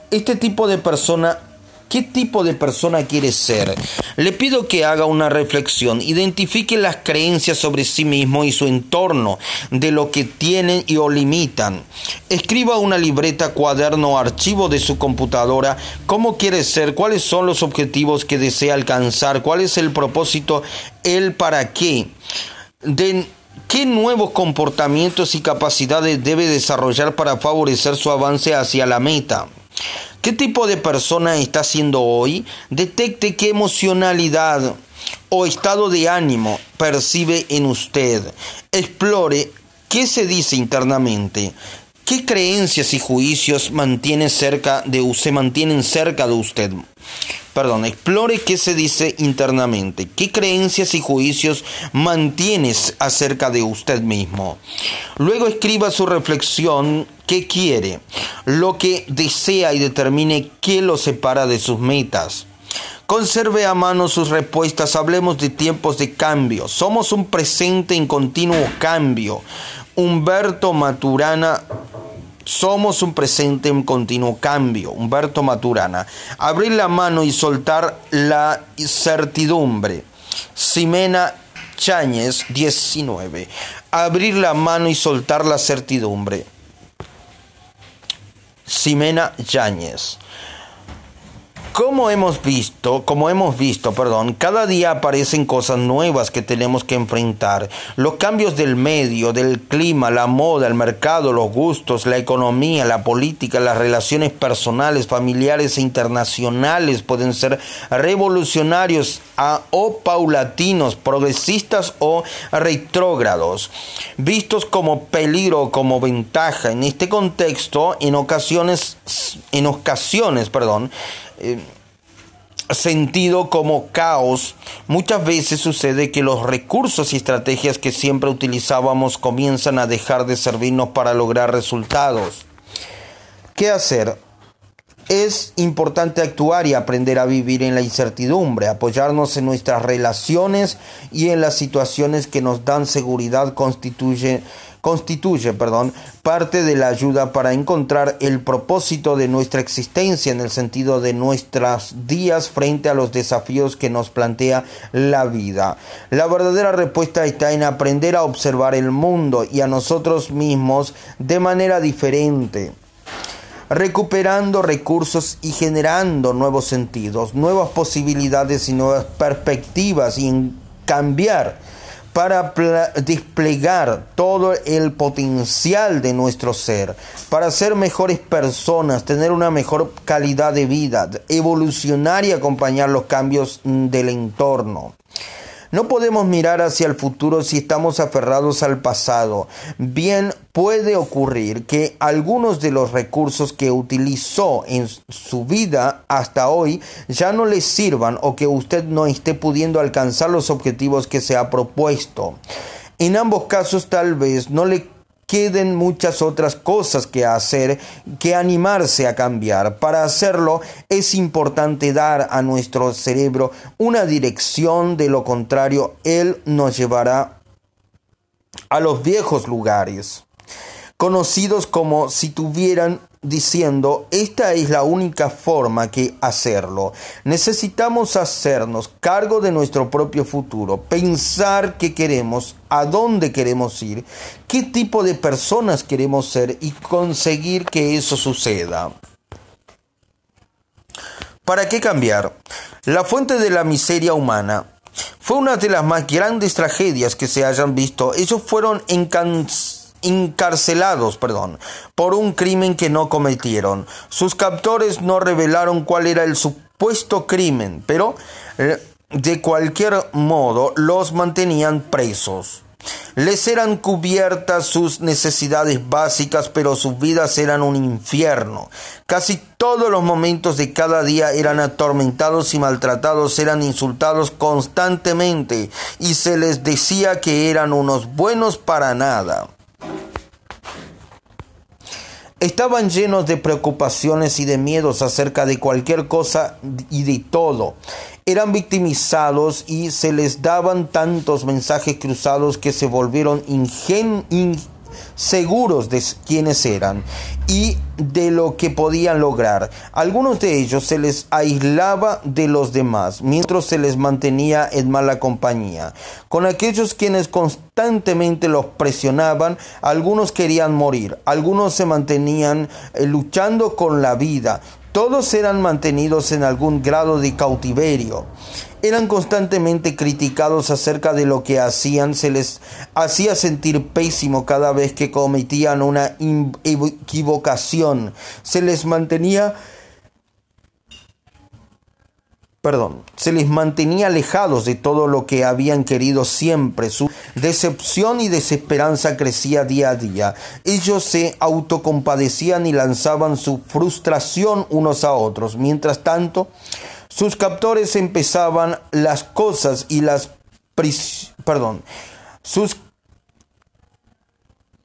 Este tipo de persona ¿Qué tipo de persona quiere ser? Le pido que haga una reflexión, identifique las creencias sobre sí mismo y su entorno, de lo que tienen y o limitan. Escriba una libreta, cuaderno o archivo de su computadora, cómo quiere ser, cuáles son los objetivos que desea alcanzar, cuál es el propósito, el para qué. ¿Qué nuevos comportamientos y capacidades debe desarrollar para favorecer su avance hacia la meta? ¿Qué tipo de persona está siendo hoy? Detecte qué emocionalidad o estado de ánimo percibe en usted. Explore qué se dice internamente. ¿Qué creencias y juicios mantiene cerca de, se mantienen cerca de usted? Perdón, explore qué se dice internamente, qué creencias y juicios mantienes acerca de usted mismo. Luego escriba su reflexión, qué quiere, lo que desea y determine qué lo separa de sus metas. Conserve a mano sus respuestas, hablemos de tiempos de cambio. Somos un presente en continuo cambio. Humberto Maturana somos un presente en continuo cambio. Humberto Maturana. Abrir la mano y soltar la certidumbre. Ximena Cháñez, 19. Abrir la mano y soltar la certidumbre. Ximena Yáñez. Como hemos visto, como hemos visto, perdón, cada día aparecen cosas nuevas que tenemos que enfrentar. Los cambios del medio, del clima, la moda, el mercado, los gustos, la economía, la política, las relaciones personales, familiares e internacionales pueden ser revolucionarios o paulatinos, progresistas o retrógrados, vistos como peligro o como ventaja. En este contexto, en ocasiones, en ocasiones, perdón, eh, sentido como caos, muchas veces sucede que los recursos y estrategias que siempre utilizábamos comienzan a dejar de servirnos para lograr resultados. ¿Qué hacer? Es importante actuar y aprender a vivir en la incertidumbre, apoyarnos en nuestras relaciones y en las situaciones que nos dan seguridad constituye, constituye perdón, parte de la ayuda para encontrar el propósito de nuestra existencia en el sentido de nuestros días frente a los desafíos que nos plantea la vida. La verdadera respuesta está en aprender a observar el mundo y a nosotros mismos de manera diferente recuperando recursos y generando nuevos sentidos, nuevas posibilidades y nuevas perspectivas y en cambiar para desplegar todo el potencial de nuestro ser, para ser mejores personas, tener una mejor calidad de vida, evolucionar y acompañar los cambios mm, del entorno. No podemos mirar hacia el futuro si estamos aferrados al pasado. Bien puede ocurrir que algunos de los recursos que utilizó en su vida hasta hoy ya no le sirvan o que usted no esté pudiendo alcanzar los objetivos que se ha propuesto. En ambos casos tal vez no le queden muchas otras cosas que hacer que animarse a cambiar. Para hacerlo es importante dar a nuestro cerebro una dirección, de lo contrario, él nos llevará a los viejos lugares, conocidos como si tuvieran diciendo, esta es la única forma que hacerlo. Necesitamos hacernos cargo de nuestro propio futuro, pensar qué queremos, a dónde queremos ir, qué tipo de personas queremos ser y conseguir que eso suceda. ¿Para qué cambiar? La fuente de la miseria humana fue una de las más grandes tragedias que se hayan visto. Ellos fueron encansados encarcelados, perdón, por un crimen que no cometieron. Sus captores no revelaron cuál era el supuesto crimen, pero eh, de cualquier modo los mantenían presos. Les eran cubiertas sus necesidades básicas, pero sus vidas eran un infierno. Casi todos los momentos de cada día eran atormentados y maltratados, eran insultados constantemente y se les decía que eran unos buenos para nada. Estaban llenos de preocupaciones y de miedos acerca de cualquier cosa y de todo. Eran victimizados y se les daban tantos mensajes cruzados que se volvieron ingen seguros de quiénes eran y de lo que podían lograr. Algunos de ellos se les aislaba de los demás, mientras se les mantenía en mala compañía. Con aquellos quienes constantemente los presionaban, algunos querían morir, algunos se mantenían eh, luchando con la vida, todos eran mantenidos en algún grado de cautiverio. Eran constantemente criticados acerca de lo que hacían, se les hacía sentir pésimo cada vez que cometían una equivocación, se les mantenía perdón, se les mantenía alejados de todo lo que habían querido siempre. Su decepción y desesperanza crecía día a día. Ellos se autocompadecían y lanzaban su frustración unos a otros. Mientras tanto, sus captores empezaban las cosas y las perdón, sus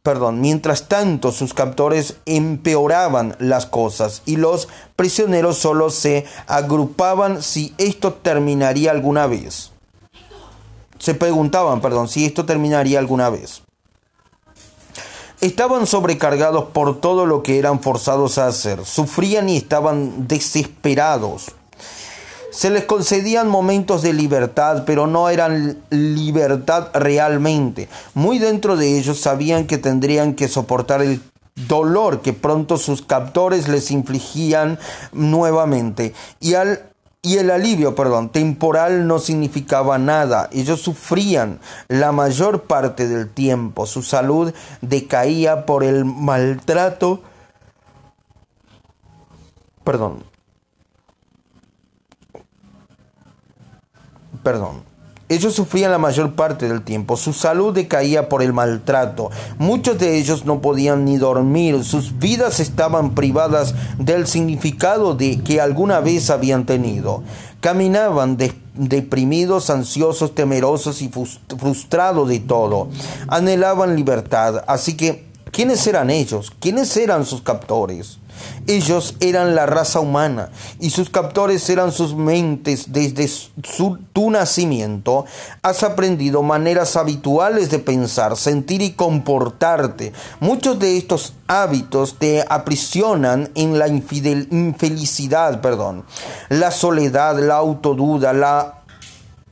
perdón, mientras tanto sus captores empeoraban las cosas y los prisioneros solo se agrupaban si esto terminaría alguna vez. Se preguntaban, perdón, si esto terminaría alguna vez. Estaban sobrecargados por todo lo que eran forzados a hacer, sufrían y estaban desesperados. Se les concedían momentos de libertad, pero no eran libertad realmente. Muy dentro de ellos sabían que tendrían que soportar el dolor que pronto sus captores les infligían nuevamente. Y al y el alivio, perdón, temporal no significaba nada. Ellos sufrían la mayor parte del tiempo. Su salud decaía por el maltrato. Perdón, perdón. Ellos sufrían la mayor parte del tiempo, su salud decaía por el maltrato, muchos de ellos no podían ni dormir, sus vidas estaban privadas del significado de que alguna vez habían tenido. caminaban deprimidos, ansiosos, temerosos y frustrados de todo. Anhelaban libertad. Así que, ¿quiénes eran ellos? ¿Quiénes eran sus captores? Ellos eran la raza humana y sus captores eran sus mentes desde tu nacimiento. Has aprendido maneras habituales de pensar, sentir y comportarte. Muchos de estos hábitos te aprisionan en la infelicidad, perdón, la soledad, la autoduda, la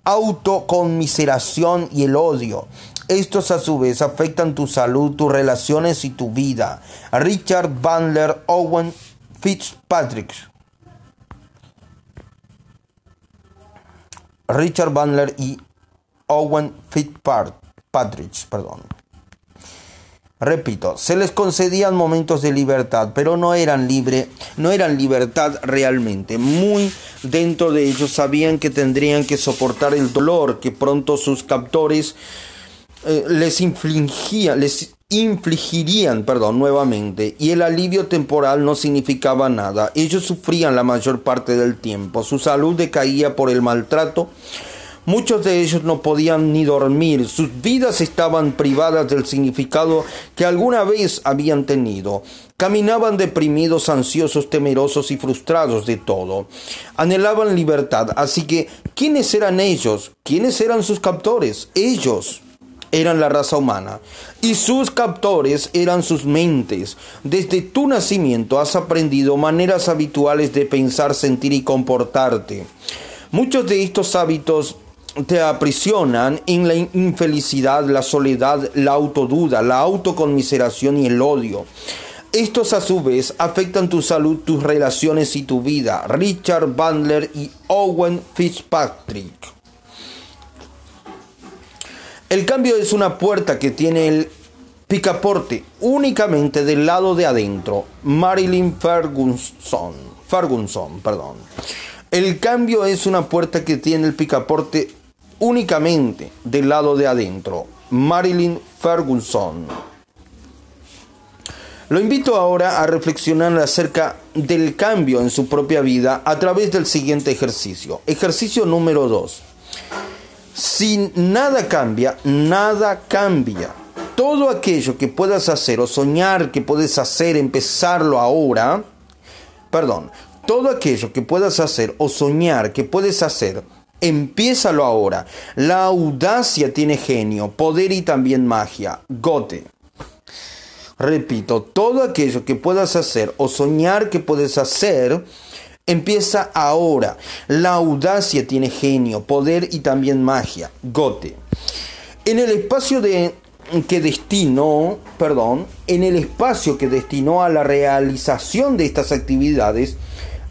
autoconmiseración y el odio. Estos a su vez afectan tu salud, tus relaciones y tu vida. Richard Bandler Owen Fitzpatrick. Richard Bandler y Owen Fitzpatrick, perdón. Repito, se les concedían momentos de libertad, pero no eran libre, no eran libertad realmente. Muy dentro de ellos sabían que tendrían que soportar el dolor que pronto sus captores eh, les infligía, les infligirían, perdón, nuevamente, y el alivio temporal no significaba nada. Ellos sufrían la mayor parte del tiempo, su salud decaía por el maltrato. Muchos de ellos no podían ni dormir, sus vidas estaban privadas del significado que alguna vez habían tenido. Caminaban deprimidos, ansiosos, temerosos y frustrados de todo. Anhelaban libertad, así que ¿quiénes eran ellos? ¿Quiénes eran sus captores? Ellos eran la raza humana y sus captores eran sus mentes. Desde tu nacimiento has aprendido maneras habituales de pensar, sentir y comportarte. Muchos de estos hábitos te aprisionan en la infelicidad, la soledad, la autoduda, la autoconmiseración y el odio. Estos a su vez afectan tu salud, tus relaciones y tu vida. Richard Bandler y Owen Fitzpatrick. El cambio es una puerta que tiene el picaporte únicamente del lado de adentro. Marilyn Ferguson. Ferguson, perdón. El cambio es una puerta que tiene el picaporte únicamente del lado de adentro. Marilyn Ferguson. Lo invito ahora a reflexionar acerca del cambio en su propia vida a través del siguiente ejercicio. Ejercicio número 2. Si nada cambia, nada cambia. Todo aquello que puedas hacer o soñar que puedes hacer, empezarlo ahora, perdón, todo aquello que puedas hacer o soñar que puedes hacer, empiézalo ahora. La audacia tiene genio, poder y también magia. Gote. Repito, todo aquello que puedas hacer o soñar que puedes hacer, Empieza ahora. La audacia tiene genio, poder y también magia. Gote. En el espacio de que destinó, perdón, en el espacio que destinó a la realización de estas actividades,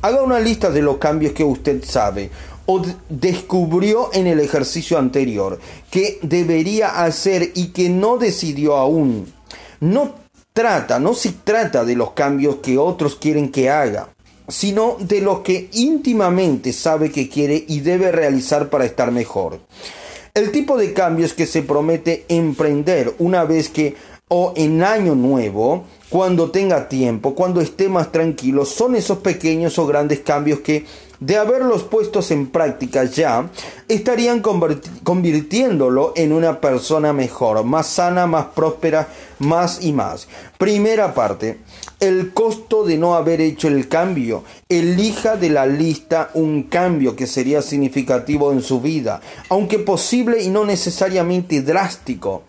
haga una lista de los cambios que usted sabe o descubrió en el ejercicio anterior que debería hacer y que no decidió aún. No trata, no se trata de los cambios que otros quieren que haga sino de lo que íntimamente sabe que quiere y debe realizar para estar mejor. El tipo de cambios que se promete emprender una vez que o en año nuevo, cuando tenga tiempo, cuando esté más tranquilo, son esos pequeños o grandes cambios que de haberlos puestos en práctica ya, estarían convirtiéndolo en una persona mejor, más sana, más próspera, más y más. Primera parte, el costo de no haber hecho el cambio. Elija de la lista un cambio que sería significativo en su vida, aunque posible y no necesariamente drástico,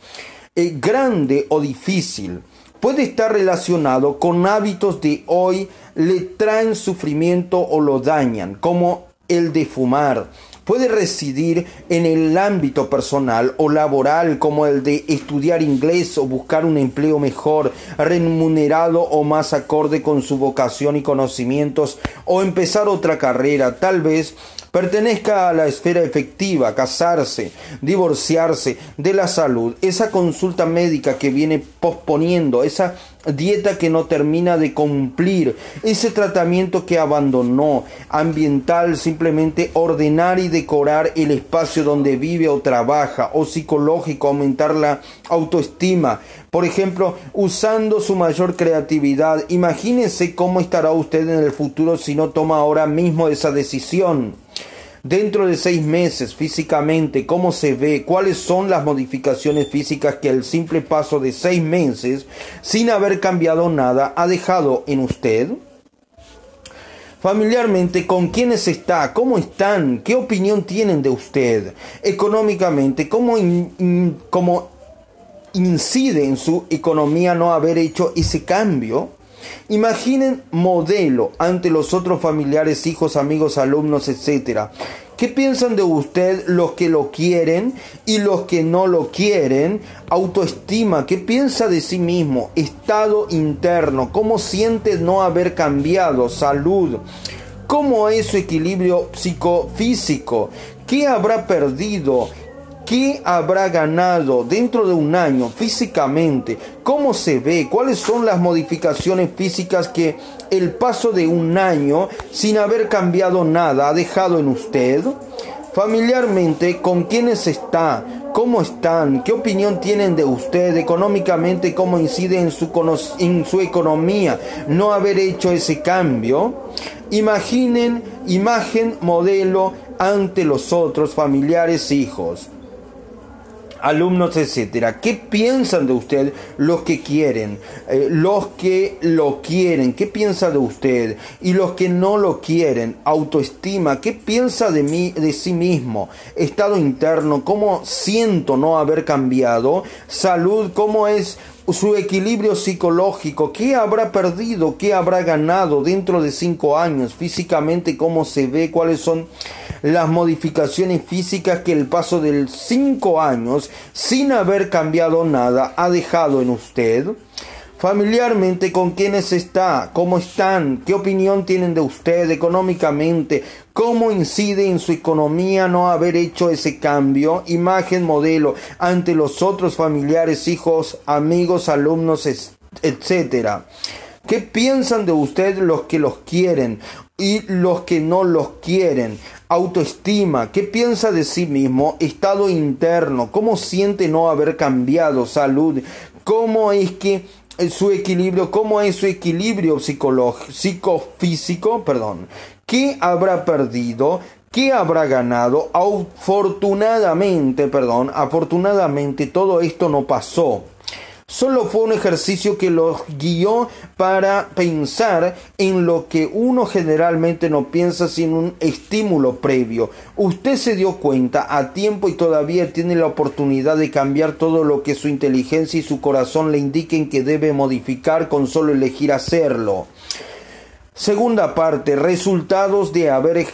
grande o difícil puede estar relacionado con hábitos de hoy le traen sufrimiento o lo dañan, como el de fumar. Puede residir en el ámbito personal o laboral como el de estudiar inglés o buscar un empleo mejor, remunerado o más acorde con su vocación y conocimientos o empezar otra carrera, tal vez pertenezca a la esfera efectiva, casarse, divorciarse, de la salud, esa consulta médica que viene posponiendo, esa dieta que no termina de cumplir, ese tratamiento que abandonó, ambiental, simplemente ordenar y decorar el espacio donde vive o trabaja, o psicológico, aumentar la autoestima, por ejemplo, usando su mayor creatividad. Imagínese cómo estará usted en el futuro si no toma ahora mismo esa decisión. Dentro de seis meses físicamente, cómo se ve, cuáles son las modificaciones físicas que el simple paso de seis meses, sin haber cambiado nada, ha dejado en usted? Familiarmente, ¿con quiénes está? ¿Cómo están? ¿Qué opinión tienen de usted? Económicamente, ¿cómo, cómo incide en su economía no haber hecho ese cambio? Imaginen modelo ante los otros familiares, hijos, amigos, alumnos, etc. ¿Qué piensan de usted los que lo quieren y los que no lo quieren? Autoestima, ¿qué piensa de sí mismo? Estado interno, ¿cómo siente no haber cambiado? Salud, ¿cómo es su equilibrio psicofísico? ¿Qué habrá perdido? ¿Qué habrá ganado dentro de un año físicamente? ¿Cómo se ve? ¿Cuáles son las modificaciones físicas que el paso de un año sin haber cambiado nada ha dejado en usted? Familiarmente, ¿con quiénes está? ¿Cómo están? ¿Qué opinión tienen de usted? Económicamente, ¿cómo incide en su, en su economía no haber hecho ese cambio? Imaginen, imagen, modelo ante los otros familiares, hijos alumnos, etcétera. ¿Qué piensan de usted los que quieren? Eh, los que lo quieren, ¿qué piensa de usted? Y los que no lo quieren, autoestima, ¿qué piensa de mí, de sí mismo? Estado interno, ¿cómo siento no haber cambiado? Salud, ¿cómo es su equilibrio psicológico, qué habrá perdido, qué habrá ganado dentro de cinco años, físicamente cómo se ve, cuáles son las modificaciones físicas que el paso de cinco años, sin haber cambiado nada, ha dejado en usted. Familiarmente, ¿con quiénes está? ¿Cómo están? ¿Qué opinión tienen de usted económicamente? ¿Cómo incide en su economía no haber hecho ese cambio? Imagen, modelo ante los otros familiares, hijos, amigos, alumnos, etcétera. ¿Qué piensan de usted los que los quieren y los que no los quieren? Autoestima, ¿qué piensa de sí mismo? Estado interno, ¿cómo siente no haber cambiado? Salud, ¿cómo es que su equilibrio, cómo es su equilibrio psicofísico, perdón, qué habrá perdido, qué habrá ganado. Afortunadamente, perdón, afortunadamente todo esto no pasó. Solo fue un ejercicio que los guió para pensar en lo que uno generalmente no piensa sin un estímulo previo. Usted se dio cuenta a tiempo y todavía tiene la oportunidad de cambiar todo lo que su inteligencia y su corazón le indiquen que debe modificar con solo elegir hacerlo. Segunda parte, resultados de haber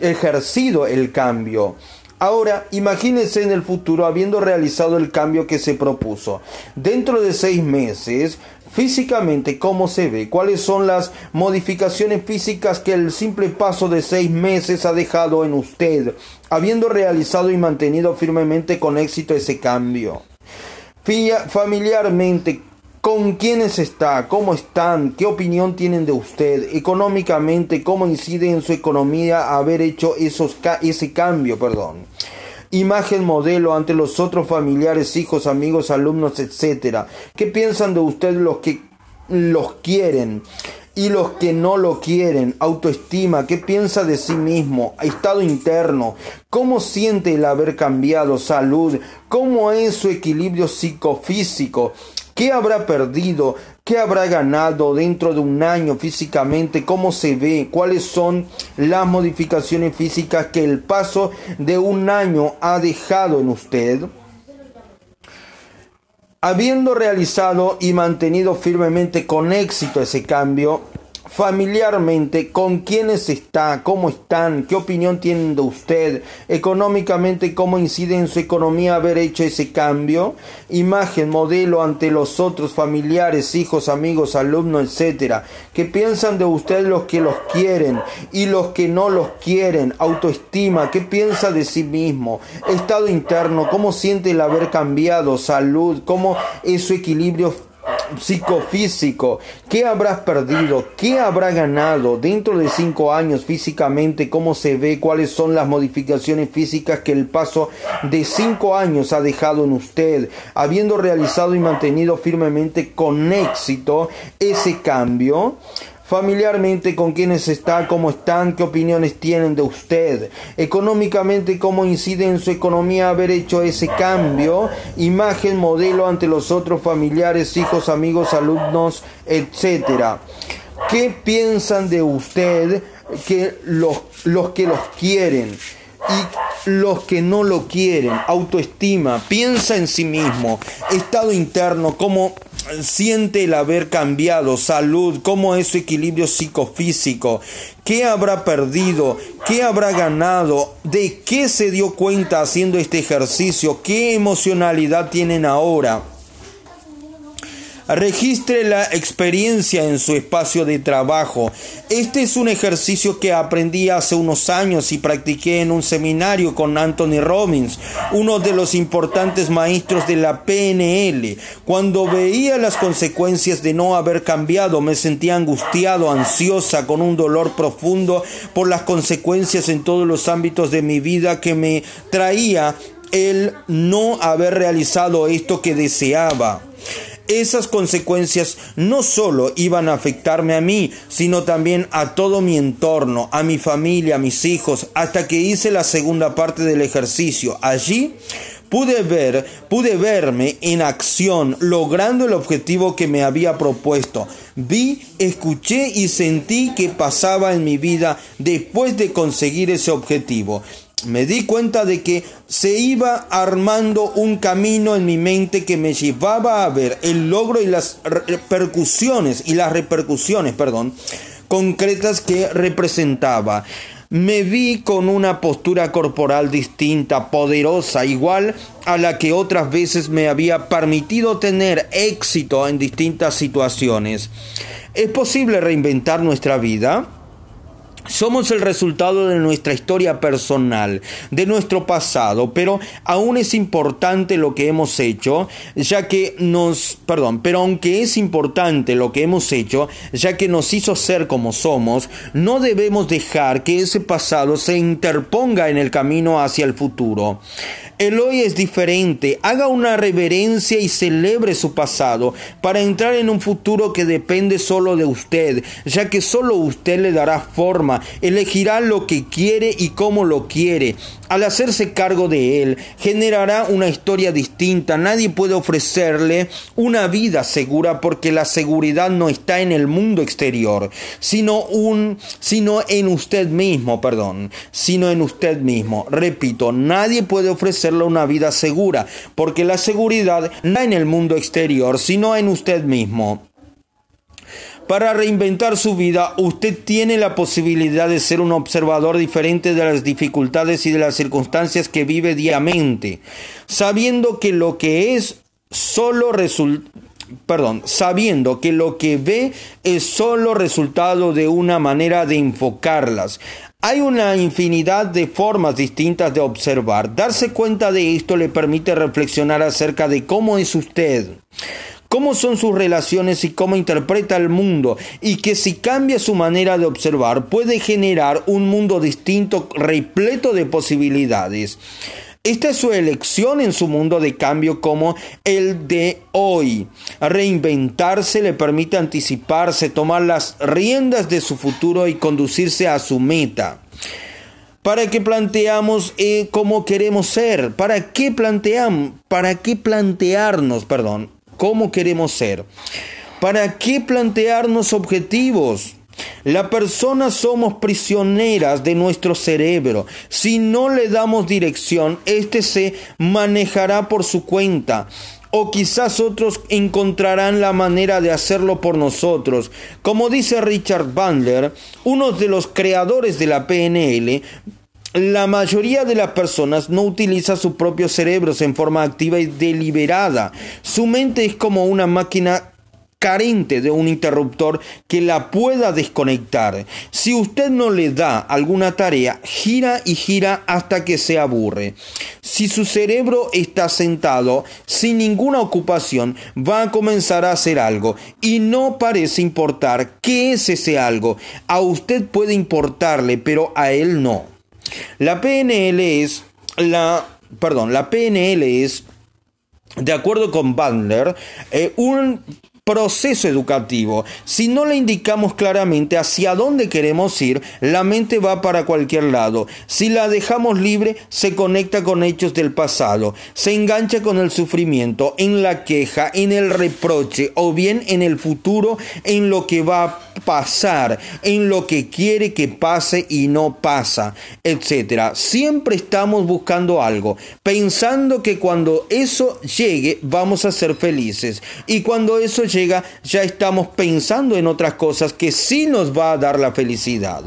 ejercido el cambio. Ahora, imagínense en el futuro habiendo realizado el cambio que se propuso. Dentro de seis meses, físicamente, ¿cómo se ve? ¿Cuáles son las modificaciones físicas que el simple paso de seis meses ha dejado en usted, habiendo realizado y mantenido firmemente con éxito ese cambio? familiarmente, ¿Con quiénes está? ¿Cómo están? ¿Qué opinión tienen de usted? Económicamente, ¿cómo incide en su economía haber hecho esos ese cambio? Perdón. Imagen modelo ante los otros familiares, hijos, amigos, alumnos, etcétera. ¿Qué piensan de usted los que los quieren? y los que no lo quieren, autoestima, qué piensa de sí mismo, estado interno, cómo siente el haber cambiado, salud, cómo es su equilibrio psicofísico, ¿Qué habrá perdido? ¿Qué habrá ganado dentro de un año físicamente? ¿Cómo se ve? ¿Cuáles son las modificaciones físicas que el paso de un año ha dejado en usted? Habiendo realizado y mantenido firmemente con éxito ese cambio, familiarmente, con quiénes está, cómo están, qué opinión tienen de usted, económicamente, cómo incide en su economía haber hecho ese cambio, imagen, modelo ante los otros familiares, hijos, amigos, alumnos, etcétera, qué piensan de usted los que los quieren y los que no los quieren, autoestima, qué piensa de sí mismo, estado interno, cómo siente el haber cambiado, salud, cómo es su equilibrio psicofísico, qué habrás perdido, qué habrá ganado dentro de cinco años físicamente, cómo se ve, cuáles son las modificaciones físicas que el paso de cinco años ha dejado en usted, habiendo realizado y mantenido firmemente con éxito ese cambio. Familiarmente con quienes está, cómo están, qué opiniones tienen de usted, económicamente cómo incide en su economía haber hecho ese cambio, imagen, modelo ante los otros familiares, hijos, amigos, alumnos, etcétera. ¿Qué piensan de usted que los, los que los quieren? y los que no lo quieren, autoestima, piensa en sí mismo, estado interno, cómo siente el haber cambiado, salud, cómo es su equilibrio psicofísico, qué habrá perdido, qué habrá ganado, de qué se dio cuenta haciendo este ejercicio, qué emocionalidad tienen ahora. Registre la experiencia en su espacio de trabajo. Este es un ejercicio que aprendí hace unos años y practiqué en un seminario con Anthony Robbins, uno de los importantes maestros de la PNL. Cuando veía las consecuencias de no haber cambiado, me sentía angustiado, ansiosa, con un dolor profundo por las consecuencias en todos los ámbitos de mi vida que me traía el no haber realizado esto que deseaba esas consecuencias no solo iban a afectarme a mí, sino también a todo mi entorno, a mi familia, a mis hijos, hasta que hice la segunda parte del ejercicio. Allí pude ver, pude verme en acción, logrando el objetivo que me había propuesto. Vi, escuché y sentí que pasaba en mi vida después de conseguir ese objetivo me di cuenta de que se iba armando un camino en mi mente que me llevaba a ver el logro y las repercusiones y las repercusiones, perdón, concretas que representaba. Me vi con una postura corporal distinta, poderosa, igual a la que otras veces me había permitido tener éxito en distintas situaciones. ¿Es posible reinventar nuestra vida? Somos el resultado de nuestra historia personal, de nuestro pasado, pero aún es importante lo que hemos hecho, ya que nos, perdón, pero aunque es importante lo que hemos hecho, ya que nos hizo ser como somos, no debemos dejar que ese pasado se interponga en el camino hacia el futuro. El hoy es diferente. Haga una reverencia y celebre su pasado para entrar en un futuro que depende solo de usted, ya que solo usted le dará forma, elegirá lo que quiere y cómo lo quiere. Al hacerse cargo de él, generará una historia distinta. Nadie puede ofrecerle una vida segura porque la seguridad no está en el mundo exterior, sino un sino en usted mismo, perdón, sino en usted mismo. Repito, nadie puede una vida segura porque la seguridad no en el mundo exterior, sino en usted mismo. Para reinventar su vida, usted tiene la posibilidad de ser un observador diferente de las dificultades y de las circunstancias que vive diariamente, sabiendo que lo que es solo perdón, sabiendo que lo que ve es solo resultado de una manera de enfocarlas. Hay una infinidad de formas distintas de observar. Darse cuenta de esto le permite reflexionar acerca de cómo es usted cómo son sus relaciones y cómo interpreta el mundo y que si cambia su manera de observar puede generar un mundo distinto repleto de posibilidades. Esta es su elección en su mundo de cambio como el de hoy. Reinventarse le permite anticiparse, tomar las riendas de su futuro y conducirse a su meta. ¿Para qué planteamos eh, cómo queremos ser? ¿Para qué? ¿Para qué plantearnos, perdón, cómo queremos ser. ¿Para qué plantearnos objetivos? La persona somos prisioneras de nuestro cerebro. Si no le damos dirección, éste se manejará por su cuenta. O quizás otros encontrarán la manera de hacerlo por nosotros. Como dice Richard Bandler, uno de los creadores de la PNL, la mayoría de las personas no utiliza sus propios cerebros en forma activa y deliberada. Su mente es como una máquina carente de un interruptor que la pueda desconectar. Si usted no le da alguna tarea, gira y gira hasta que se aburre. Si su cerebro está sentado sin ninguna ocupación, va a comenzar a hacer algo y no parece importar qué es ese algo. A usted puede importarle, pero a él no. La PNL es la, perdón, la PNL es, de acuerdo con Bandler, eh, un proceso educativo. Si no le indicamos claramente hacia dónde queremos ir, la mente va para cualquier lado. Si la dejamos libre, se conecta con hechos del pasado, se engancha con el sufrimiento, en la queja, en el reproche o bien en el futuro, en lo que va a pasar, en lo que quiere que pase y no pasa, etc. Siempre estamos buscando algo, pensando que cuando eso llegue vamos a ser felices y cuando eso llega ya estamos pensando en otras cosas que sí nos va a dar la felicidad.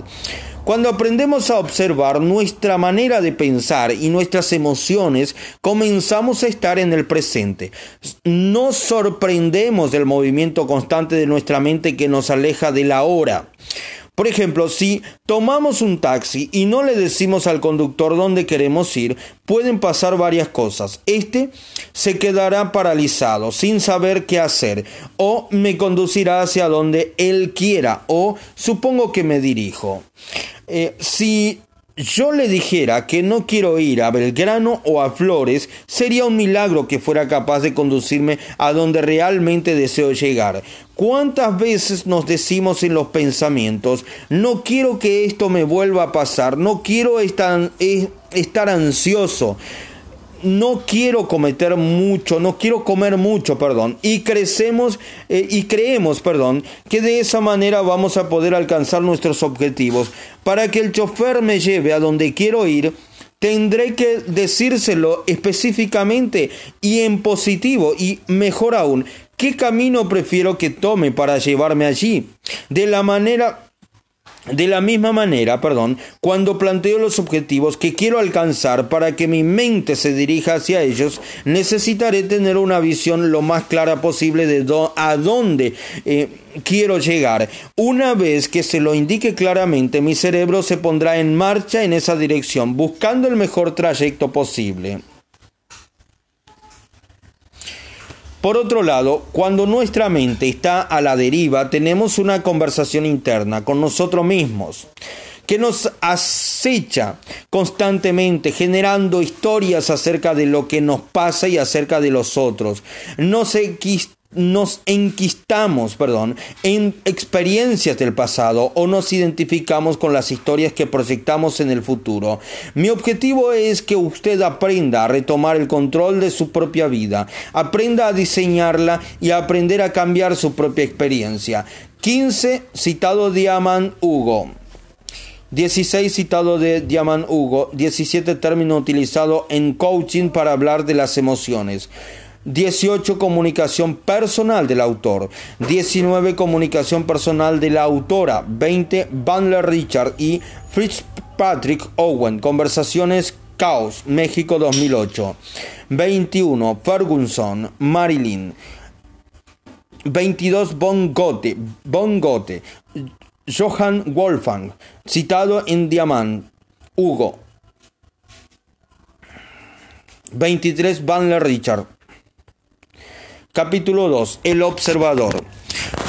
Cuando aprendemos a observar nuestra manera de pensar y nuestras emociones, comenzamos a estar en el presente. Nos sorprendemos del movimiento constante de nuestra mente que nos aleja de la hora. Por ejemplo, si tomamos un taxi y no le decimos al conductor dónde queremos ir, pueden pasar varias cosas. Este se quedará paralizado sin saber qué hacer o me conducirá hacia donde él quiera o supongo que me dirijo. Eh, si yo le dijera que no quiero ir a Belgrano o a Flores, sería un milagro que fuera capaz de conducirme a donde realmente deseo llegar. ¿Cuántas veces nos decimos en los pensamientos, no quiero que esto me vuelva a pasar, no quiero estar, eh, ansioso? No quiero cometer mucho, no quiero comer mucho, perdón, y crecemos eh, y creemos, perdón, que de esa manera vamos a poder alcanzar nuestros objetivos. Para que el chofer me lleve a donde quiero ir, tendré que decírselo específicamente y en positivo y mejor aún, ¿qué camino prefiero que tome para llevarme allí? De la manera de la misma manera, perdón, cuando planteo los objetivos que quiero alcanzar para que mi mente se dirija hacia ellos, necesitaré tener una visión lo más clara posible de a dónde eh, quiero llegar. Una vez que se lo indique claramente, mi cerebro se pondrá en marcha en esa dirección, buscando el mejor trayecto posible. Por otro lado, cuando nuestra mente está a la deriva, tenemos una conversación interna con nosotros mismos que nos acecha constantemente, generando historias acerca de lo que nos pasa y acerca de los otros. Nos nos enquistamos, perdón, en experiencias del pasado o nos identificamos con las historias que proyectamos en el futuro. Mi objetivo es que usted aprenda a retomar el control de su propia vida, aprenda a diseñarla y a aprender a cambiar su propia experiencia. 15 citado Diamant Hugo. 16 citado de Diamant Hugo, 17 término utilizado en coaching para hablar de las emociones. 18 comunicación personal del autor, 19 comunicación personal de la autora, 20 Bandler Richard y Fitzpatrick Owen, conversaciones Caos, México 2008, 21 Ferguson, Marilyn, 22 Von Goethe, Von Goethe, Johann Wolfgang, citado en Diamant, Hugo, 23 Bandler Richard, Capítulo 2. El observador.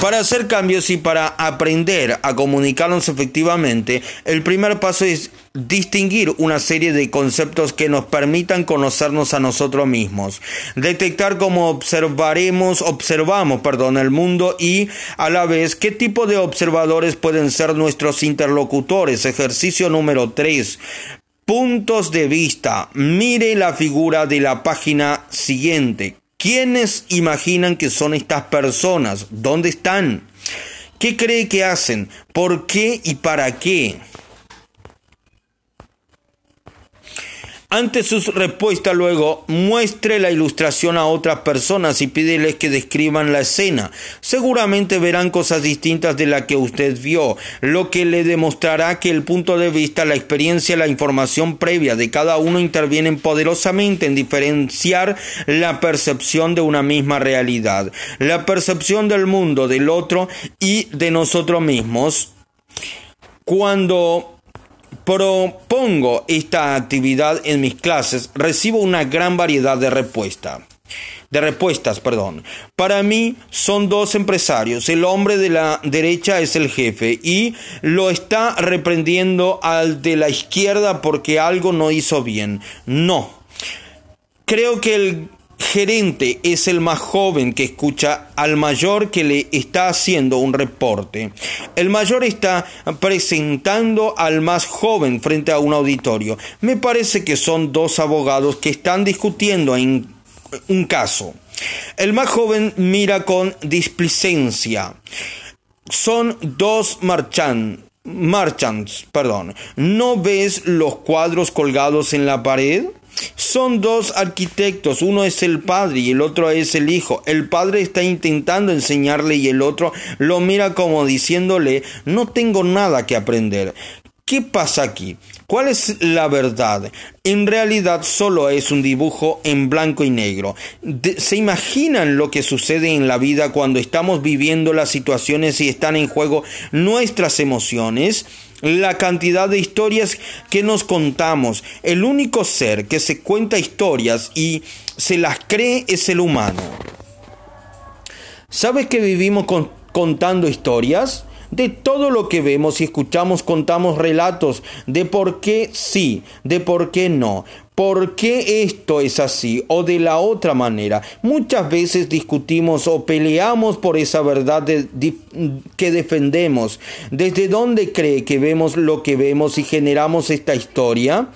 Para hacer cambios y para aprender a comunicarnos efectivamente, el primer paso es distinguir una serie de conceptos que nos permitan conocernos a nosotros mismos, detectar cómo observaremos, observamos, perdón, el mundo y a la vez qué tipo de observadores pueden ser nuestros interlocutores. Ejercicio número 3. Puntos de vista. Mire la figura de la página siguiente. ¿Quiénes imaginan que son estas personas? ¿Dónde están? ¿Qué cree que hacen? ¿Por qué y para qué? Ante sus respuestas luego muestre la ilustración a otras personas y pídeles que describan la escena. Seguramente verán cosas distintas de la que usted vio, lo que le demostrará que el punto de vista, la experiencia, la información previa de cada uno intervienen poderosamente en diferenciar la percepción de una misma realidad, la percepción del mundo, del otro y de nosotros mismos. Cuando propongo esta actividad en mis clases, recibo una gran variedad de respuestas. De respuestas, perdón. Para mí son dos empresarios. El hombre de la derecha es el jefe y lo está reprendiendo al de la izquierda porque algo no hizo bien. No. Creo que el gerente es el más joven que escucha al mayor que le está haciendo un reporte. El mayor está presentando al más joven frente a un auditorio. Me parece que son dos abogados que están discutiendo en un caso. El más joven mira con displicencia. Son dos marchantes Marchants, perdón. ¿No ves los cuadros colgados en la pared? Son dos arquitectos, uno es el padre y el otro es el hijo. El padre está intentando enseñarle y el otro lo mira como diciéndole no tengo nada que aprender. ¿Qué pasa aquí? ¿Cuál es la verdad? En realidad solo es un dibujo en blanco y negro. ¿Se imaginan lo que sucede en la vida cuando estamos viviendo las situaciones y están en juego nuestras emociones? La cantidad de historias que nos contamos. El único ser que se cuenta historias y se las cree es el humano. ¿Sabes que vivimos contando historias? De todo lo que vemos y escuchamos contamos relatos de por qué sí, de por qué no, por qué esto es así o de la otra manera. Muchas veces discutimos o peleamos por esa verdad que defendemos. ¿Desde dónde cree que vemos lo que vemos y generamos esta historia?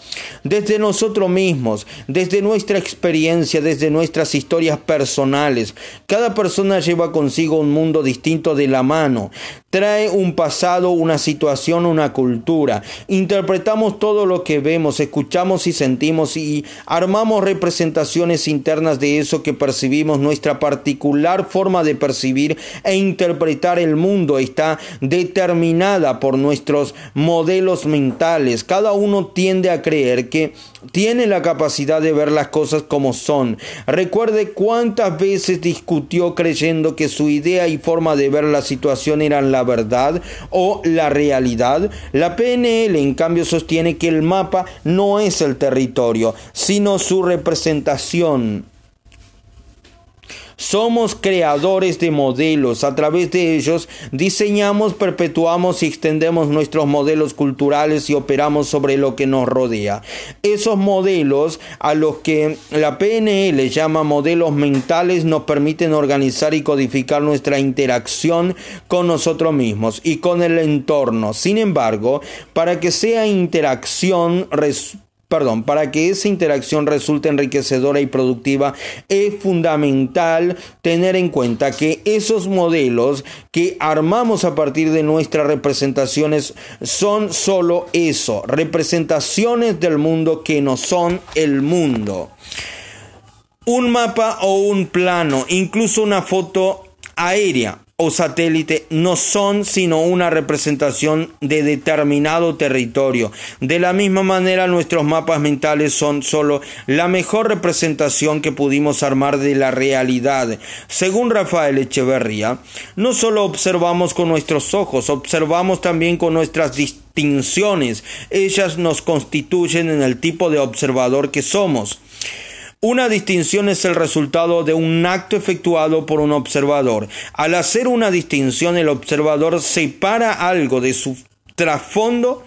Desde nosotros mismos, desde nuestra experiencia, desde nuestras historias personales. Cada persona lleva consigo un mundo distinto de la mano. Trae un pasado, una situación, una cultura. Interpretamos todo lo que vemos, escuchamos y sentimos y armamos representaciones internas de eso que percibimos, nuestra particular forma de percibir e interpretar el mundo está determinada por nuestros modelos mentales. Cada uno tiende a creer que tiene la capacidad de ver las cosas como son. Recuerde cuántas veces discutió creyendo que su idea y forma de ver la situación eran la verdad o la realidad. La PNL en cambio sostiene que el mapa no es el territorio, sino su representación. Somos creadores de modelos. A través de ellos diseñamos, perpetuamos y extendemos nuestros modelos culturales y operamos sobre lo que nos rodea. Esos modelos a los que la PNL llama modelos mentales nos permiten organizar y codificar nuestra interacción con nosotros mismos y con el entorno. Sin embargo, para que sea interacción perdón, para que esa interacción resulte enriquecedora y productiva, es fundamental tener en cuenta que esos modelos que armamos a partir de nuestras representaciones son solo eso, representaciones del mundo que no son el mundo. Un mapa o un plano, incluso una foto aérea o satélite no son sino una representación de determinado territorio. De la misma manera nuestros mapas mentales son solo la mejor representación que pudimos armar de la realidad. Según Rafael Echeverría, no solo observamos con nuestros ojos, observamos también con nuestras distinciones. Ellas nos constituyen en el tipo de observador que somos. Una distinción es el resultado de un acto efectuado por un observador. Al hacer una distinción, el observador separa algo de su trasfondo.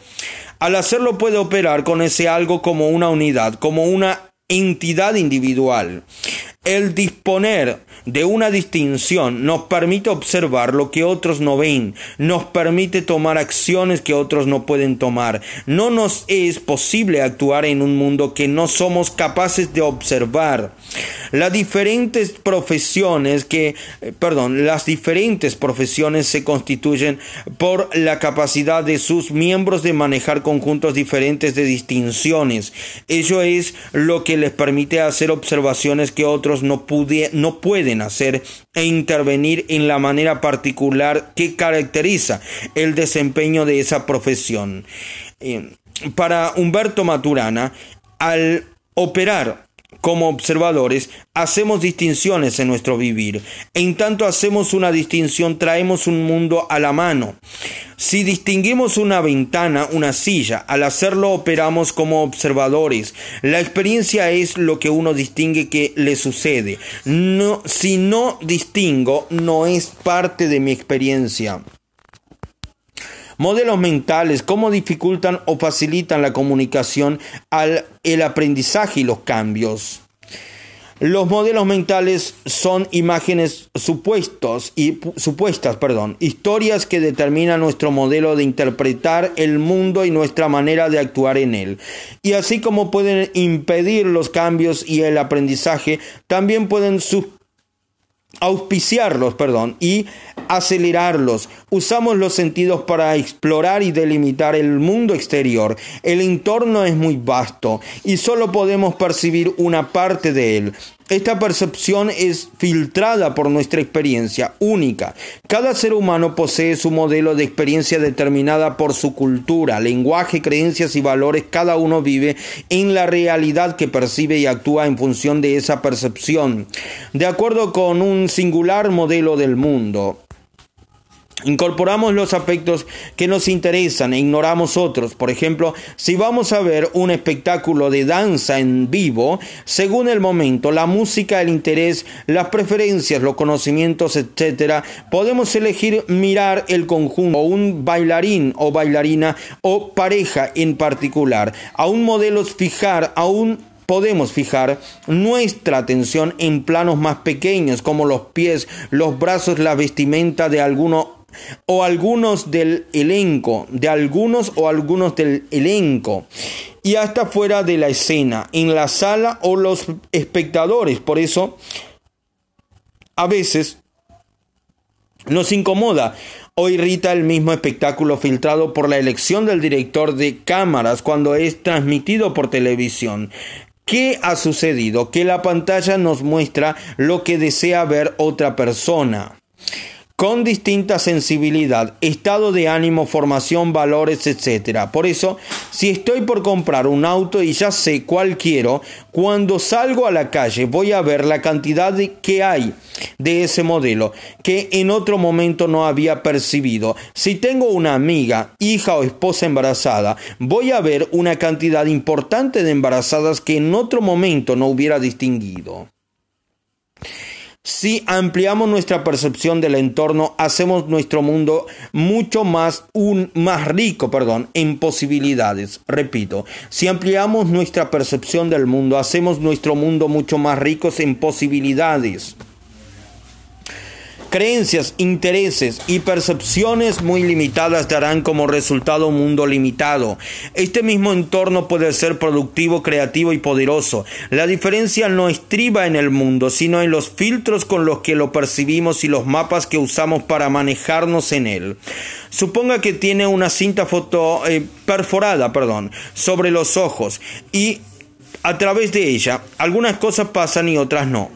Al hacerlo puede operar con ese algo como una unidad, como una entidad individual. El disponer de una distinción nos permite observar lo que otros no ven, nos permite tomar acciones que otros no pueden tomar. No nos es posible actuar en un mundo que no somos capaces de observar. Las diferentes profesiones eh, se constituyen por la capacidad de sus miembros de manejar conjuntos diferentes de distinciones. Ello es lo que les permite hacer observaciones que otros no, no pueden hacer e intervenir en la manera particular que caracteriza el desempeño de esa profesión. Eh, para Humberto Maturana, al operar como observadores, hacemos distinciones en nuestro vivir. En tanto hacemos una distinción, traemos un mundo a la mano. Si distinguimos una ventana, una silla, al hacerlo operamos como observadores. La experiencia es lo que uno distingue que le sucede. No, si no distingo, no es parte de mi experiencia. Modelos mentales, cómo dificultan o facilitan la comunicación, al, el aprendizaje y los cambios. Los modelos mentales son imágenes supuestos y supuestas, perdón, historias que determinan nuestro modelo de interpretar el mundo y nuestra manera de actuar en él. Y así como pueden impedir los cambios y el aprendizaje, también pueden auspiciarlos, perdón, y acelerarlos. Usamos los sentidos para explorar y delimitar el mundo exterior. El entorno es muy vasto y solo podemos percibir una parte de él. Esta percepción es filtrada por nuestra experiencia única. Cada ser humano posee su modelo de experiencia determinada por su cultura, lenguaje, creencias y valores. Cada uno vive en la realidad que percibe y actúa en función de esa percepción, de acuerdo con un singular modelo del mundo. Incorporamos los aspectos que nos interesan e ignoramos otros. Por ejemplo, si vamos a ver un espectáculo de danza en vivo, según el momento, la música, el interés, las preferencias, los conocimientos, etc., podemos elegir mirar el conjunto, un bailarín o bailarina o pareja en particular. A un modelo fijar, a un podemos fijar nuestra atención en planos más pequeños como los pies, los brazos, la vestimenta de alguno o algunos del elenco, de algunos o algunos del elenco, y hasta fuera de la escena, en la sala o los espectadores. Por eso, a veces nos incomoda o irrita el mismo espectáculo filtrado por la elección del director de cámaras cuando es transmitido por televisión. ¿Qué ha sucedido? Que la pantalla nos muestra lo que desea ver otra persona con distinta sensibilidad, estado de ánimo, formación, valores, etc. Por eso, si estoy por comprar un auto y ya sé cuál quiero, cuando salgo a la calle voy a ver la cantidad de, que hay de ese modelo que en otro momento no había percibido. Si tengo una amiga, hija o esposa embarazada, voy a ver una cantidad importante de embarazadas que en otro momento no hubiera distinguido. Si ampliamos nuestra percepción del entorno, hacemos nuestro mundo mucho más, un, más rico perdón, en posibilidades. Repito, si ampliamos nuestra percepción del mundo, hacemos nuestro mundo mucho más rico en posibilidades creencias, intereses y percepciones muy limitadas darán como resultado un mundo limitado. Este mismo entorno puede ser productivo, creativo y poderoso. La diferencia no estriba en el mundo, sino en los filtros con los que lo percibimos y los mapas que usamos para manejarnos en él. Suponga que tiene una cinta foto eh, perforada, perdón, sobre los ojos y a través de ella algunas cosas pasan y otras no.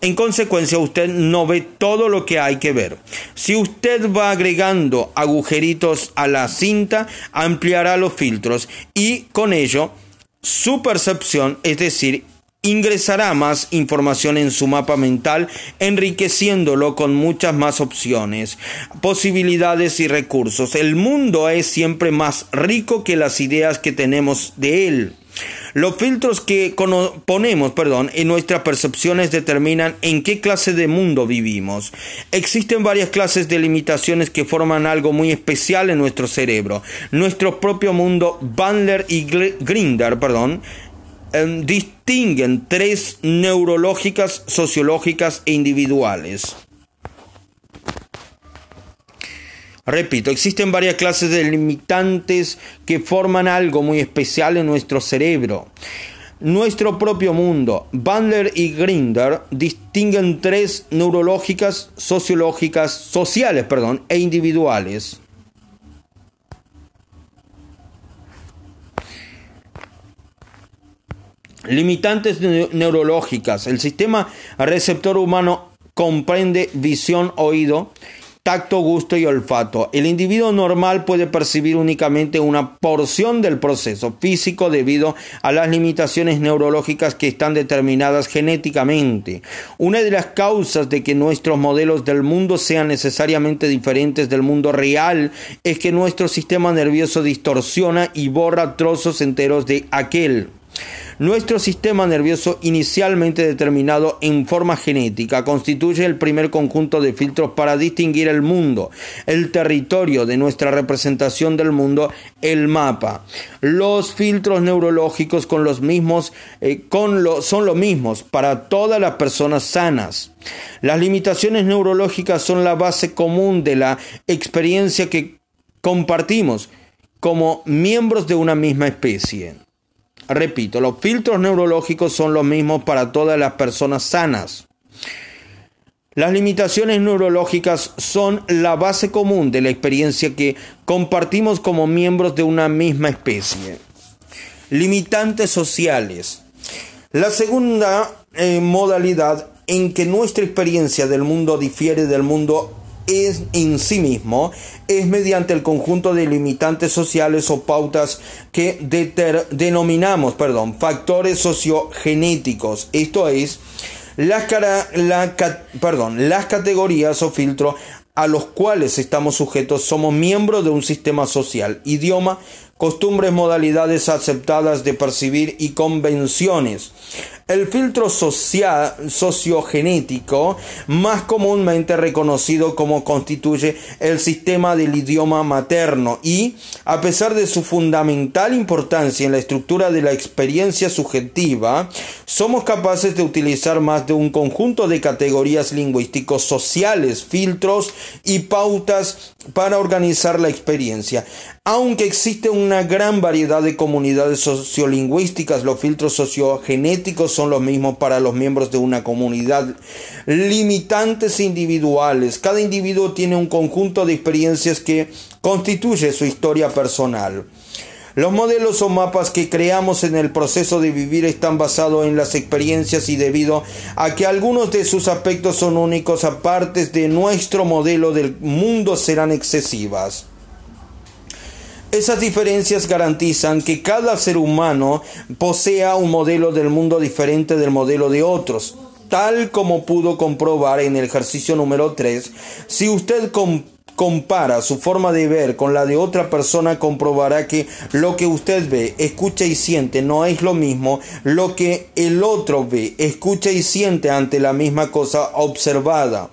En consecuencia, usted no ve todo lo que hay que ver. Si usted va agregando agujeritos a la cinta, ampliará los filtros y con ello su percepción, es decir, ingresará más información en su mapa mental, enriqueciéndolo con muchas más opciones, posibilidades y recursos. El mundo es siempre más rico que las ideas que tenemos de él. Los filtros que ponemos perdón, en nuestras percepciones determinan en qué clase de mundo vivimos. Existen varias clases de limitaciones que forman algo muy especial en nuestro cerebro. Nuestro propio mundo, Bandler y Grinder, perdón, em, distinguen tres neurológicas, sociológicas e individuales. Repito, existen varias clases de limitantes que forman algo muy especial en nuestro cerebro. Nuestro propio mundo, Bandler y Grinder distinguen tres neurológicas, sociológicas, sociales, perdón, e individuales. Limitantes neurológicas. El sistema receptor humano comprende visión, oído tacto, gusto y olfato. El individuo normal puede percibir únicamente una porción del proceso físico debido a las limitaciones neurológicas que están determinadas genéticamente. Una de las causas de que nuestros modelos del mundo sean necesariamente diferentes del mundo real es que nuestro sistema nervioso distorsiona y borra trozos enteros de aquel. Nuestro sistema nervioso inicialmente determinado en forma genética constituye el primer conjunto de filtros para distinguir el mundo, el territorio de nuestra representación del mundo, el mapa. Los filtros neurológicos con los mismos, eh, con son los mismos para todas las personas sanas. Las limitaciones neurológicas son la base común de la experiencia que compartimos como miembros de una misma especie. Repito, los filtros neurológicos son los mismos para todas las personas sanas. Las limitaciones neurológicas son la base común de la experiencia que compartimos como miembros de una misma especie. Limitantes sociales. La segunda eh, modalidad en que nuestra experiencia del mundo difiere del mundo es en sí mismo es mediante el conjunto de limitantes sociales o pautas que denominamos perdón, factores sociogenéticos. Esto es, las, perdón, las categorías o filtros a los cuales estamos sujetos somos miembros de un sistema social, idioma, costumbres, modalidades aceptadas de percibir y convenciones. El filtro sociogenético, más comúnmente reconocido como constituye el sistema del idioma materno y, a pesar de su fundamental importancia en la estructura de la experiencia subjetiva, somos capaces de utilizar más de un conjunto de categorías lingüísticos sociales, filtros y pautas para organizar la experiencia. Aunque existe una gran variedad de comunidades sociolingüísticas, los filtros sociogenéticos son los mismos para los miembros de una comunidad. Limitantes individuales. Cada individuo tiene un conjunto de experiencias que constituye su historia personal. Los modelos o mapas que creamos en el proceso de vivir están basados en las experiencias y debido a que algunos de sus aspectos son únicos, aparte de nuestro modelo del mundo serán excesivas. Esas diferencias garantizan que cada ser humano posea un modelo del mundo diferente del modelo de otros. Tal como pudo comprobar en el ejercicio número 3, si usted compara su forma de ver con la de otra persona, comprobará que lo que usted ve, escucha y siente no es lo mismo lo que el otro ve, escucha y siente ante la misma cosa observada.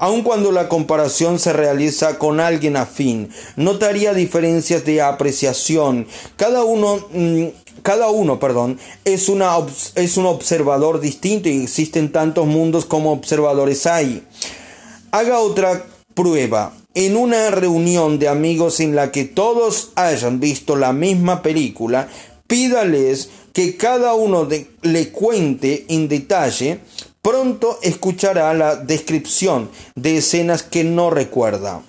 Aun cuando la comparación se realiza con alguien afín, notaría diferencias de apreciación. Cada uno, mm, cada uno, perdón, es, una, es un observador distinto y existen tantos mundos como observadores hay. Haga otra prueba. En una reunión de amigos en la que todos hayan visto la misma película, pídales que cada uno le cuente en detalle Pronto escuchará la descripción de escenas que no recuerda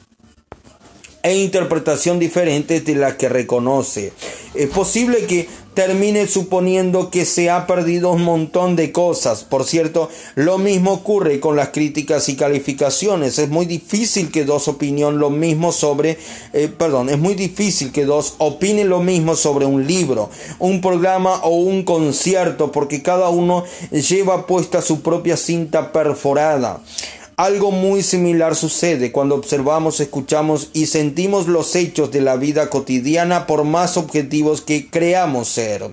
e interpretación diferente de la que reconoce. Es posible que termine suponiendo que se ha perdido un montón de cosas. Por cierto, lo mismo ocurre con las críticas y calificaciones. Es muy difícil que dos opinen lo mismo sobre, eh, perdón, es muy difícil que dos opinen lo mismo sobre un libro, un programa o un concierto, porque cada uno lleva puesta su propia cinta perforada. Algo muy similar sucede cuando observamos, escuchamos y sentimos los hechos de la vida cotidiana por más objetivos que creamos ser.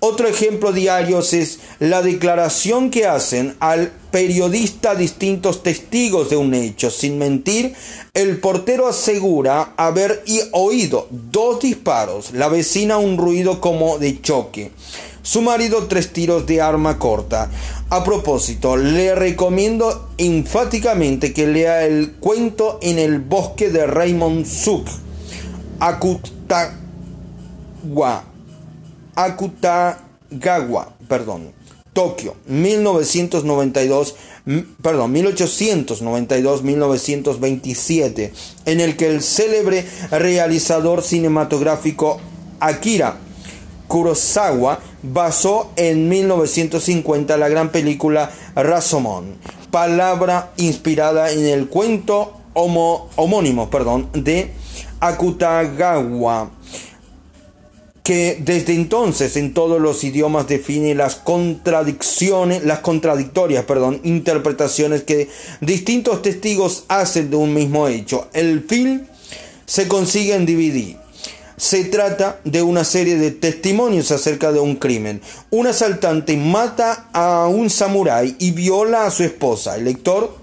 Otro ejemplo diario es la declaración que hacen al periodista distintos testigos de un hecho. Sin mentir, el portero asegura haber oído dos disparos, la vecina un ruido como de choque, su marido tres tiros de arma corta. A propósito, le recomiendo enfáticamente que lea el cuento en el bosque de Raymond Suk, Akutagawa, Akutagawa, perdón, Tokio, 1992, perdón, 1892-1927, en el que el célebre realizador cinematográfico Akira Kurosawa basó en 1950 la gran película Rasomon, palabra inspirada en el cuento homónimo perdón, de Akutagawa, que desde entonces en todos los idiomas define las contradicciones, las contradictorias, perdón, interpretaciones que distintos testigos hacen de un mismo hecho. El film se consigue en DVD Se trata de una serie de testimonios acerca de un crimen. Un asaltante mata a un samurái y viola a su esposa. El lector,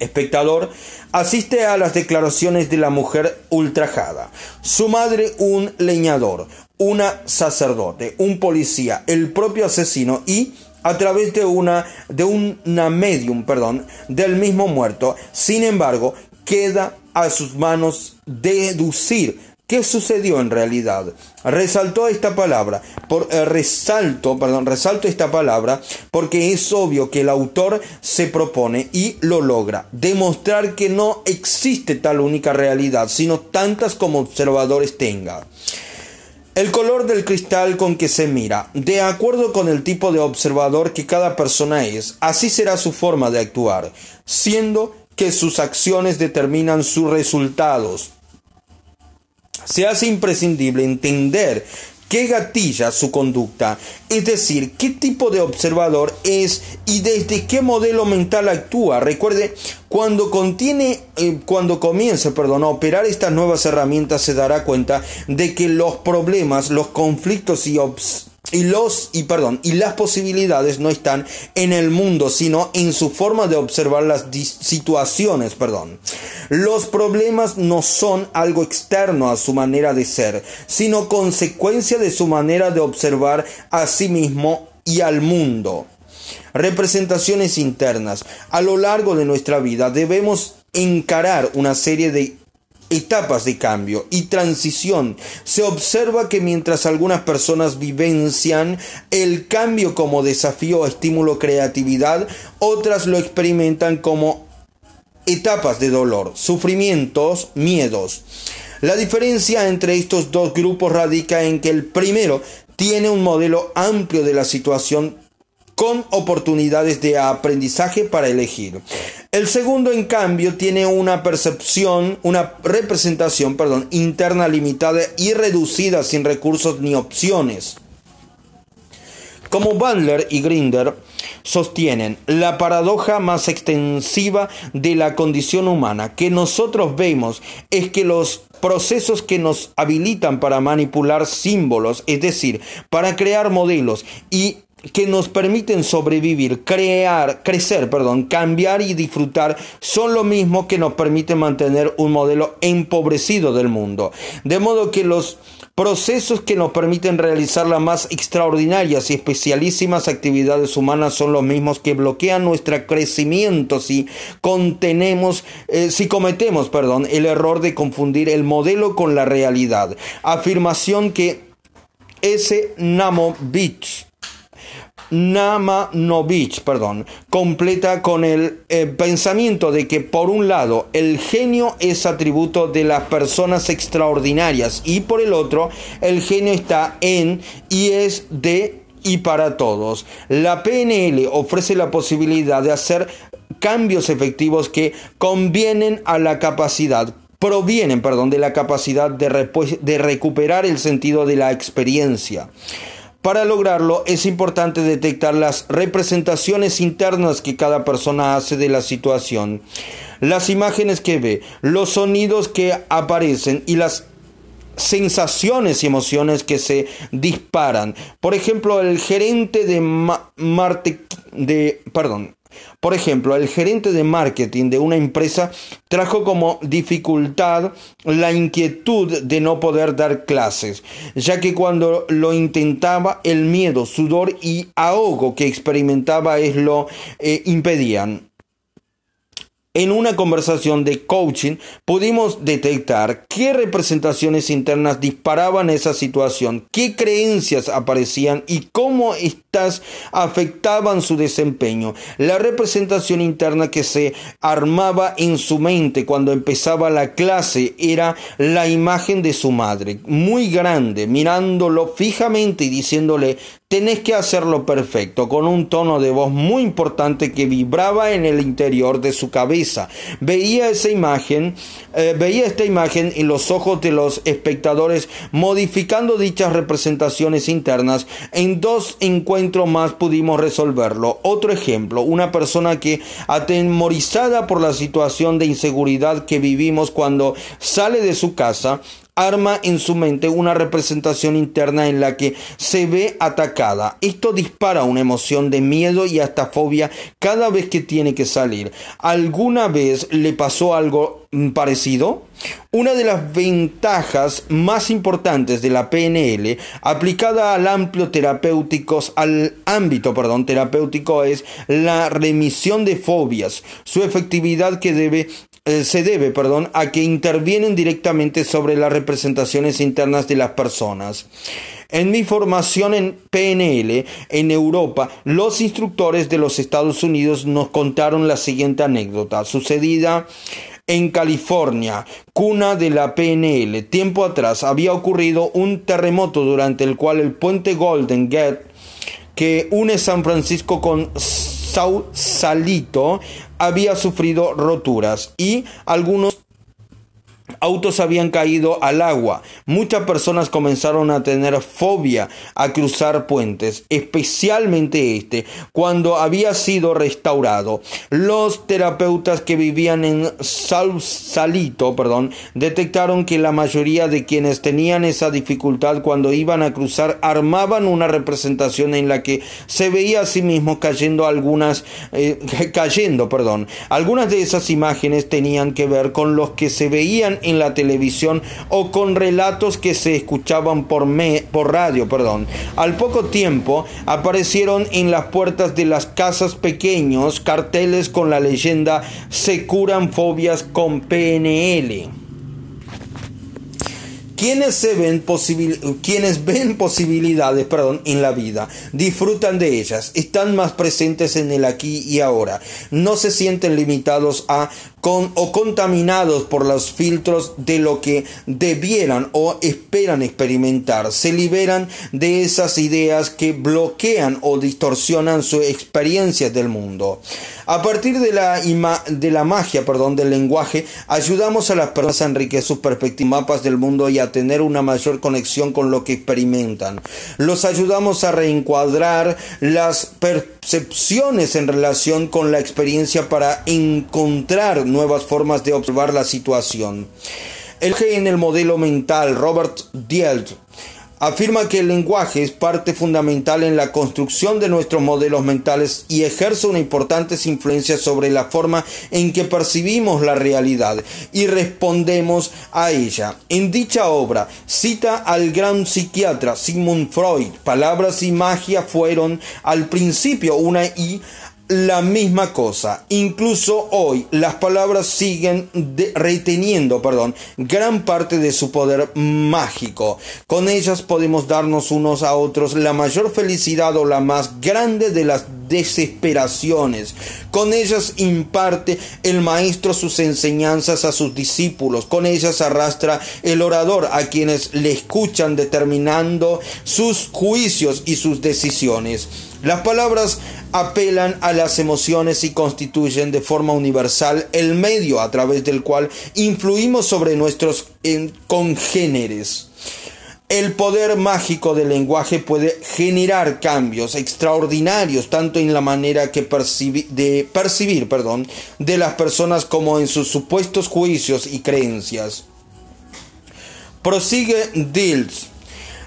espectador, asiste a las declaraciones de la mujer ultrajada. Su madre, un leñador, una sacerdote, un policía, el propio asesino y a través de una de una medium, perdón, del mismo muerto. Sin embargo, queda a sus manos deducir ¿Qué sucedió en realidad? Resaltó esta palabra, eh, resalto, perdón, resalto esta palabra porque es obvio que el autor se propone y lo logra, demostrar que no existe tal única realidad, sino tantas como observadores tenga. El color del cristal con que se mira, de acuerdo con el tipo de observador que cada persona es, así será su forma de actuar, siendo que sus acciones determinan sus resultados. Se hace imprescindible entender qué gatilla su conducta, es decir, qué tipo de observador es y desde qué modelo mental actúa. Recuerde, cuando contiene, eh, cuando comience, perdón, a operar estas nuevas herramientas, se dará cuenta de que los problemas, los conflictos y y los y perdón y las posibilidades no están en el mundo sino en su forma de observar las situaciones perdón. Los problemas no son algo externo a su manera de ser sino consecuencia de su manera de observar a sí mismo y al mundo. Representaciones internas. A lo largo de nuestra vida debemos encarar una serie de etapas de cambio y transición. Se observa que mientras algunas personas vivencian el cambio como desafío, estímulo, creatividad, otras lo experimentan como etapas de dolor, sufrimientos, miedos. La diferencia entre estos dos grupos radica en que el primero tiene un modelo amplio de la situación con oportunidades de aprendizaje para elegir. El segundo, en cambio, tiene una percepción, una representación, perdón, interna limitada y reducida sin recursos ni opciones. Como Butler y Grinder sostienen, la paradoja más extensiva de la condición humana que nosotros vemos es que los procesos que nos habilitan para manipular símbolos, es decir, para crear modelos y que nos permiten sobrevivir, crear, crecer, perdón, cambiar y disfrutar son lo mismo que nos permiten mantener un modelo empobrecido del mundo. De modo que los procesos que nos permiten realizar las más extraordinarias y especialísimas actividades humanas son los mismos que bloquean nuestro crecimiento si contenemos, eh, si cometemos, perdón, el error de confundir el modelo con la realidad. Afirmación que ese Namo Beach Namanovich, perdón, completa con el eh, pensamiento de que por un lado el genio es atributo de las personas extraordinarias y por el otro el genio está en y es de y para todos. La PNL ofrece la posibilidad de hacer cambios efectivos que convienen a la capacidad provienen, perdón, de la capacidad de, de recuperar el sentido de la experiencia. Para lograrlo es importante detectar las representaciones internas que cada persona hace de la situación, las imágenes que ve, los sonidos que aparecen y las sensaciones y emociones que se disparan. Por ejemplo, el gerente de Marte de perdón, por ejemplo, el gerente de marketing de una empresa trajo como dificultad la inquietud de no poder dar clases, ya que cuando lo intentaba el miedo, sudor y ahogo que experimentaba es lo eh, impedían. En una conversación de coaching pudimos detectar qué representaciones internas disparaban esa situación, qué creencias aparecían y cómo estas afectaban su desempeño. La representación interna que se armaba en su mente cuando empezaba la clase era la imagen de su madre, muy grande, mirándolo fijamente y diciéndole tenés que hacerlo perfecto, con un tono de voz muy importante que vibraba en el interior de su cabeza. Veía esa imagen, eh, veía esta imagen en los ojos de los espectadores, modificando dichas representaciones internas en dos encuentros encuentro más pudimos resolverlo. Otro ejemplo, una persona que atemorizada por la situación de inseguridad que vivimos cuando sale de su casa, arma en su mente una representación interna en la que se ve atacada. Esto dispara una emoción de miedo y hasta fobia cada vez que tiene que salir. ¿Alguna vez le pasó algo parecido? Una de las ventajas más importantes de la PNL aplicada al amplio terapéuticos, al ámbito, perdón, terapéutico es la remisión de fobias. Su efectividad que debe eh, se debe, perdón, a que intervienen directamente sobre las representaciones internas de las personas. En mi formación en PNL en Europa, los instructores de los Estados Unidos nos contaron la siguiente anécdota sucedida en California, cuna de la PNL. Tiempo atrás había ocurrido un terremoto durante el cual el puente Golden Gate que une San Francisco con Sausalito había sufrido roturas y algunos autos habían caído al agua. Muchas personas comenzaron a tener fobia a cruzar puentes, especialmente este, cuando había sido restaurado. Los terapeutas que vivían en Salito, perdón, detectaron que la mayoría de quienes tenían esa dificultad cuando iban a cruzar armaban una representación en la que se veía a sí mismo cayendo algunas eh, *laughs* cayendo, perdón. Algunas de esas imágenes tenían que ver con los que se veían en la televisión o con relatos que se escuchaban por, me, por radio. Perdón. Al poco tiempo aparecieron en las puertas de las casas pequeños carteles con la leyenda Se curan fobias con PNL. Quienes, se ven quienes ven posibilidades perdón, en la vida, disfrutan de ellas, están más presentes en el aquí y ahora, no se sienten limitados a o contaminados por los filtros de lo que debieran o esperan experimentar. Se liberan de esas ideas que bloquean o distorsionan su experiencia del mundo. A partir de la, de la magia perdón, del lenguaje, ayudamos a las personas a enriquecer sus perspectivas, mapas del mundo y a tener una mayor conexión con lo que experimentan. Los ayudamos a reencuadrar las percepciones en relación con la experiencia para encontrar nuevas formas de observar la situación. El G en el modelo mental, Robert Dielt, afirma que el lenguaje es parte fundamental en la construcción de nuestros modelos mentales y ejerce una importante influencia sobre la forma en que percibimos la realidad y respondemos a ella. En dicha obra cita al gran psiquiatra Sigmund Freud, palabras y magia fueron al principio una y la misma cosa. Incluso hoy las palabras siguen reteniendo, perdón, gran parte de su poder mágico. Con ellas podemos darnos unos a otros la mayor felicidad o la más grande de las desesperaciones. Con ellas imparte el maestro sus enseñanzas a sus discípulos. Con ellas arrastra el orador a quienes le escuchan determinando sus juicios y sus decisiones. Las palabras apelan a las emociones y constituyen de forma universal el medio a través del cual influimos sobre nuestros congéneres. El poder mágico del lenguaje puede generar cambios extraordinarios tanto en la manera que de percibir perdón, de las personas como en sus supuestos juicios y creencias. Prosigue Dills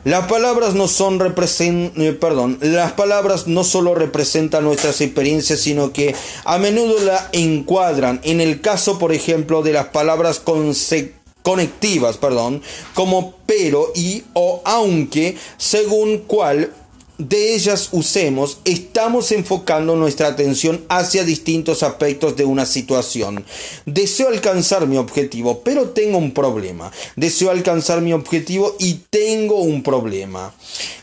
las palabras no son eh, perdón, las palabras no solo representan nuestras experiencias, sino que a menudo la encuadran. En el caso, por ejemplo, de las palabras conectivas, perdón, como pero y o aunque, según cuál de ellas usemos, estamos enfocando nuestra atención hacia distintos aspectos de una situación. Deseo alcanzar mi objetivo, pero tengo un problema. Deseo alcanzar mi objetivo y tengo un problema.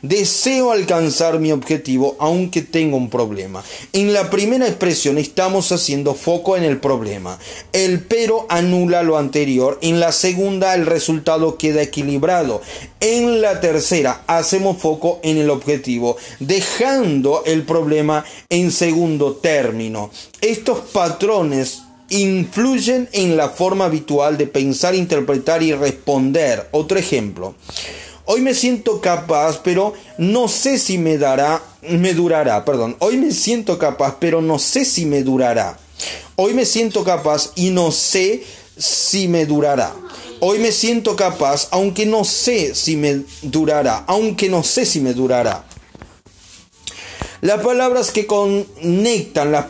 Deseo alcanzar mi objetivo aunque tengo un problema. En la primera expresión estamos haciendo foco en el problema. El pero anula lo anterior. En la segunda el resultado queda equilibrado. En la tercera hacemos foco en el objetivo, dejando el problema en segundo término. Estos patrones influyen en la forma habitual de pensar, interpretar y responder. Otro ejemplo. Hoy me siento capaz, pero no sé si me dará, me durará, perdón. Hoy me siento capaz, pero no sé si me durará. Hoy me siento capaz y no sé si me durará. Hoy me siento capaz, aunque no sé si me durará, aunque no sé si me durará. Las palabras que conectan las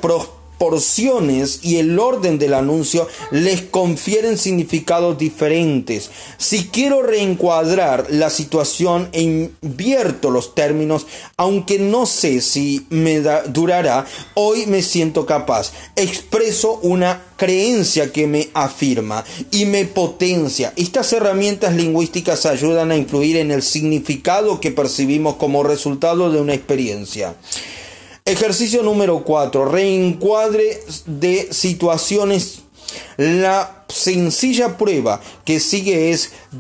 porciones y el orden del anuncio les confieren significados diferentes. Si quiero reencuadrar la situación e invierto los términos, aunque no sé si me durará, hoy me siento capaz. Expreso una creencia que me afirma y me potencia. Estas herramientas lingüísticas ayudan a influir en el significado que percibimos como resultado de una experiencia. Ejercicio número 4. Reencuadre de situaciones. La sencilla prueba que sigue es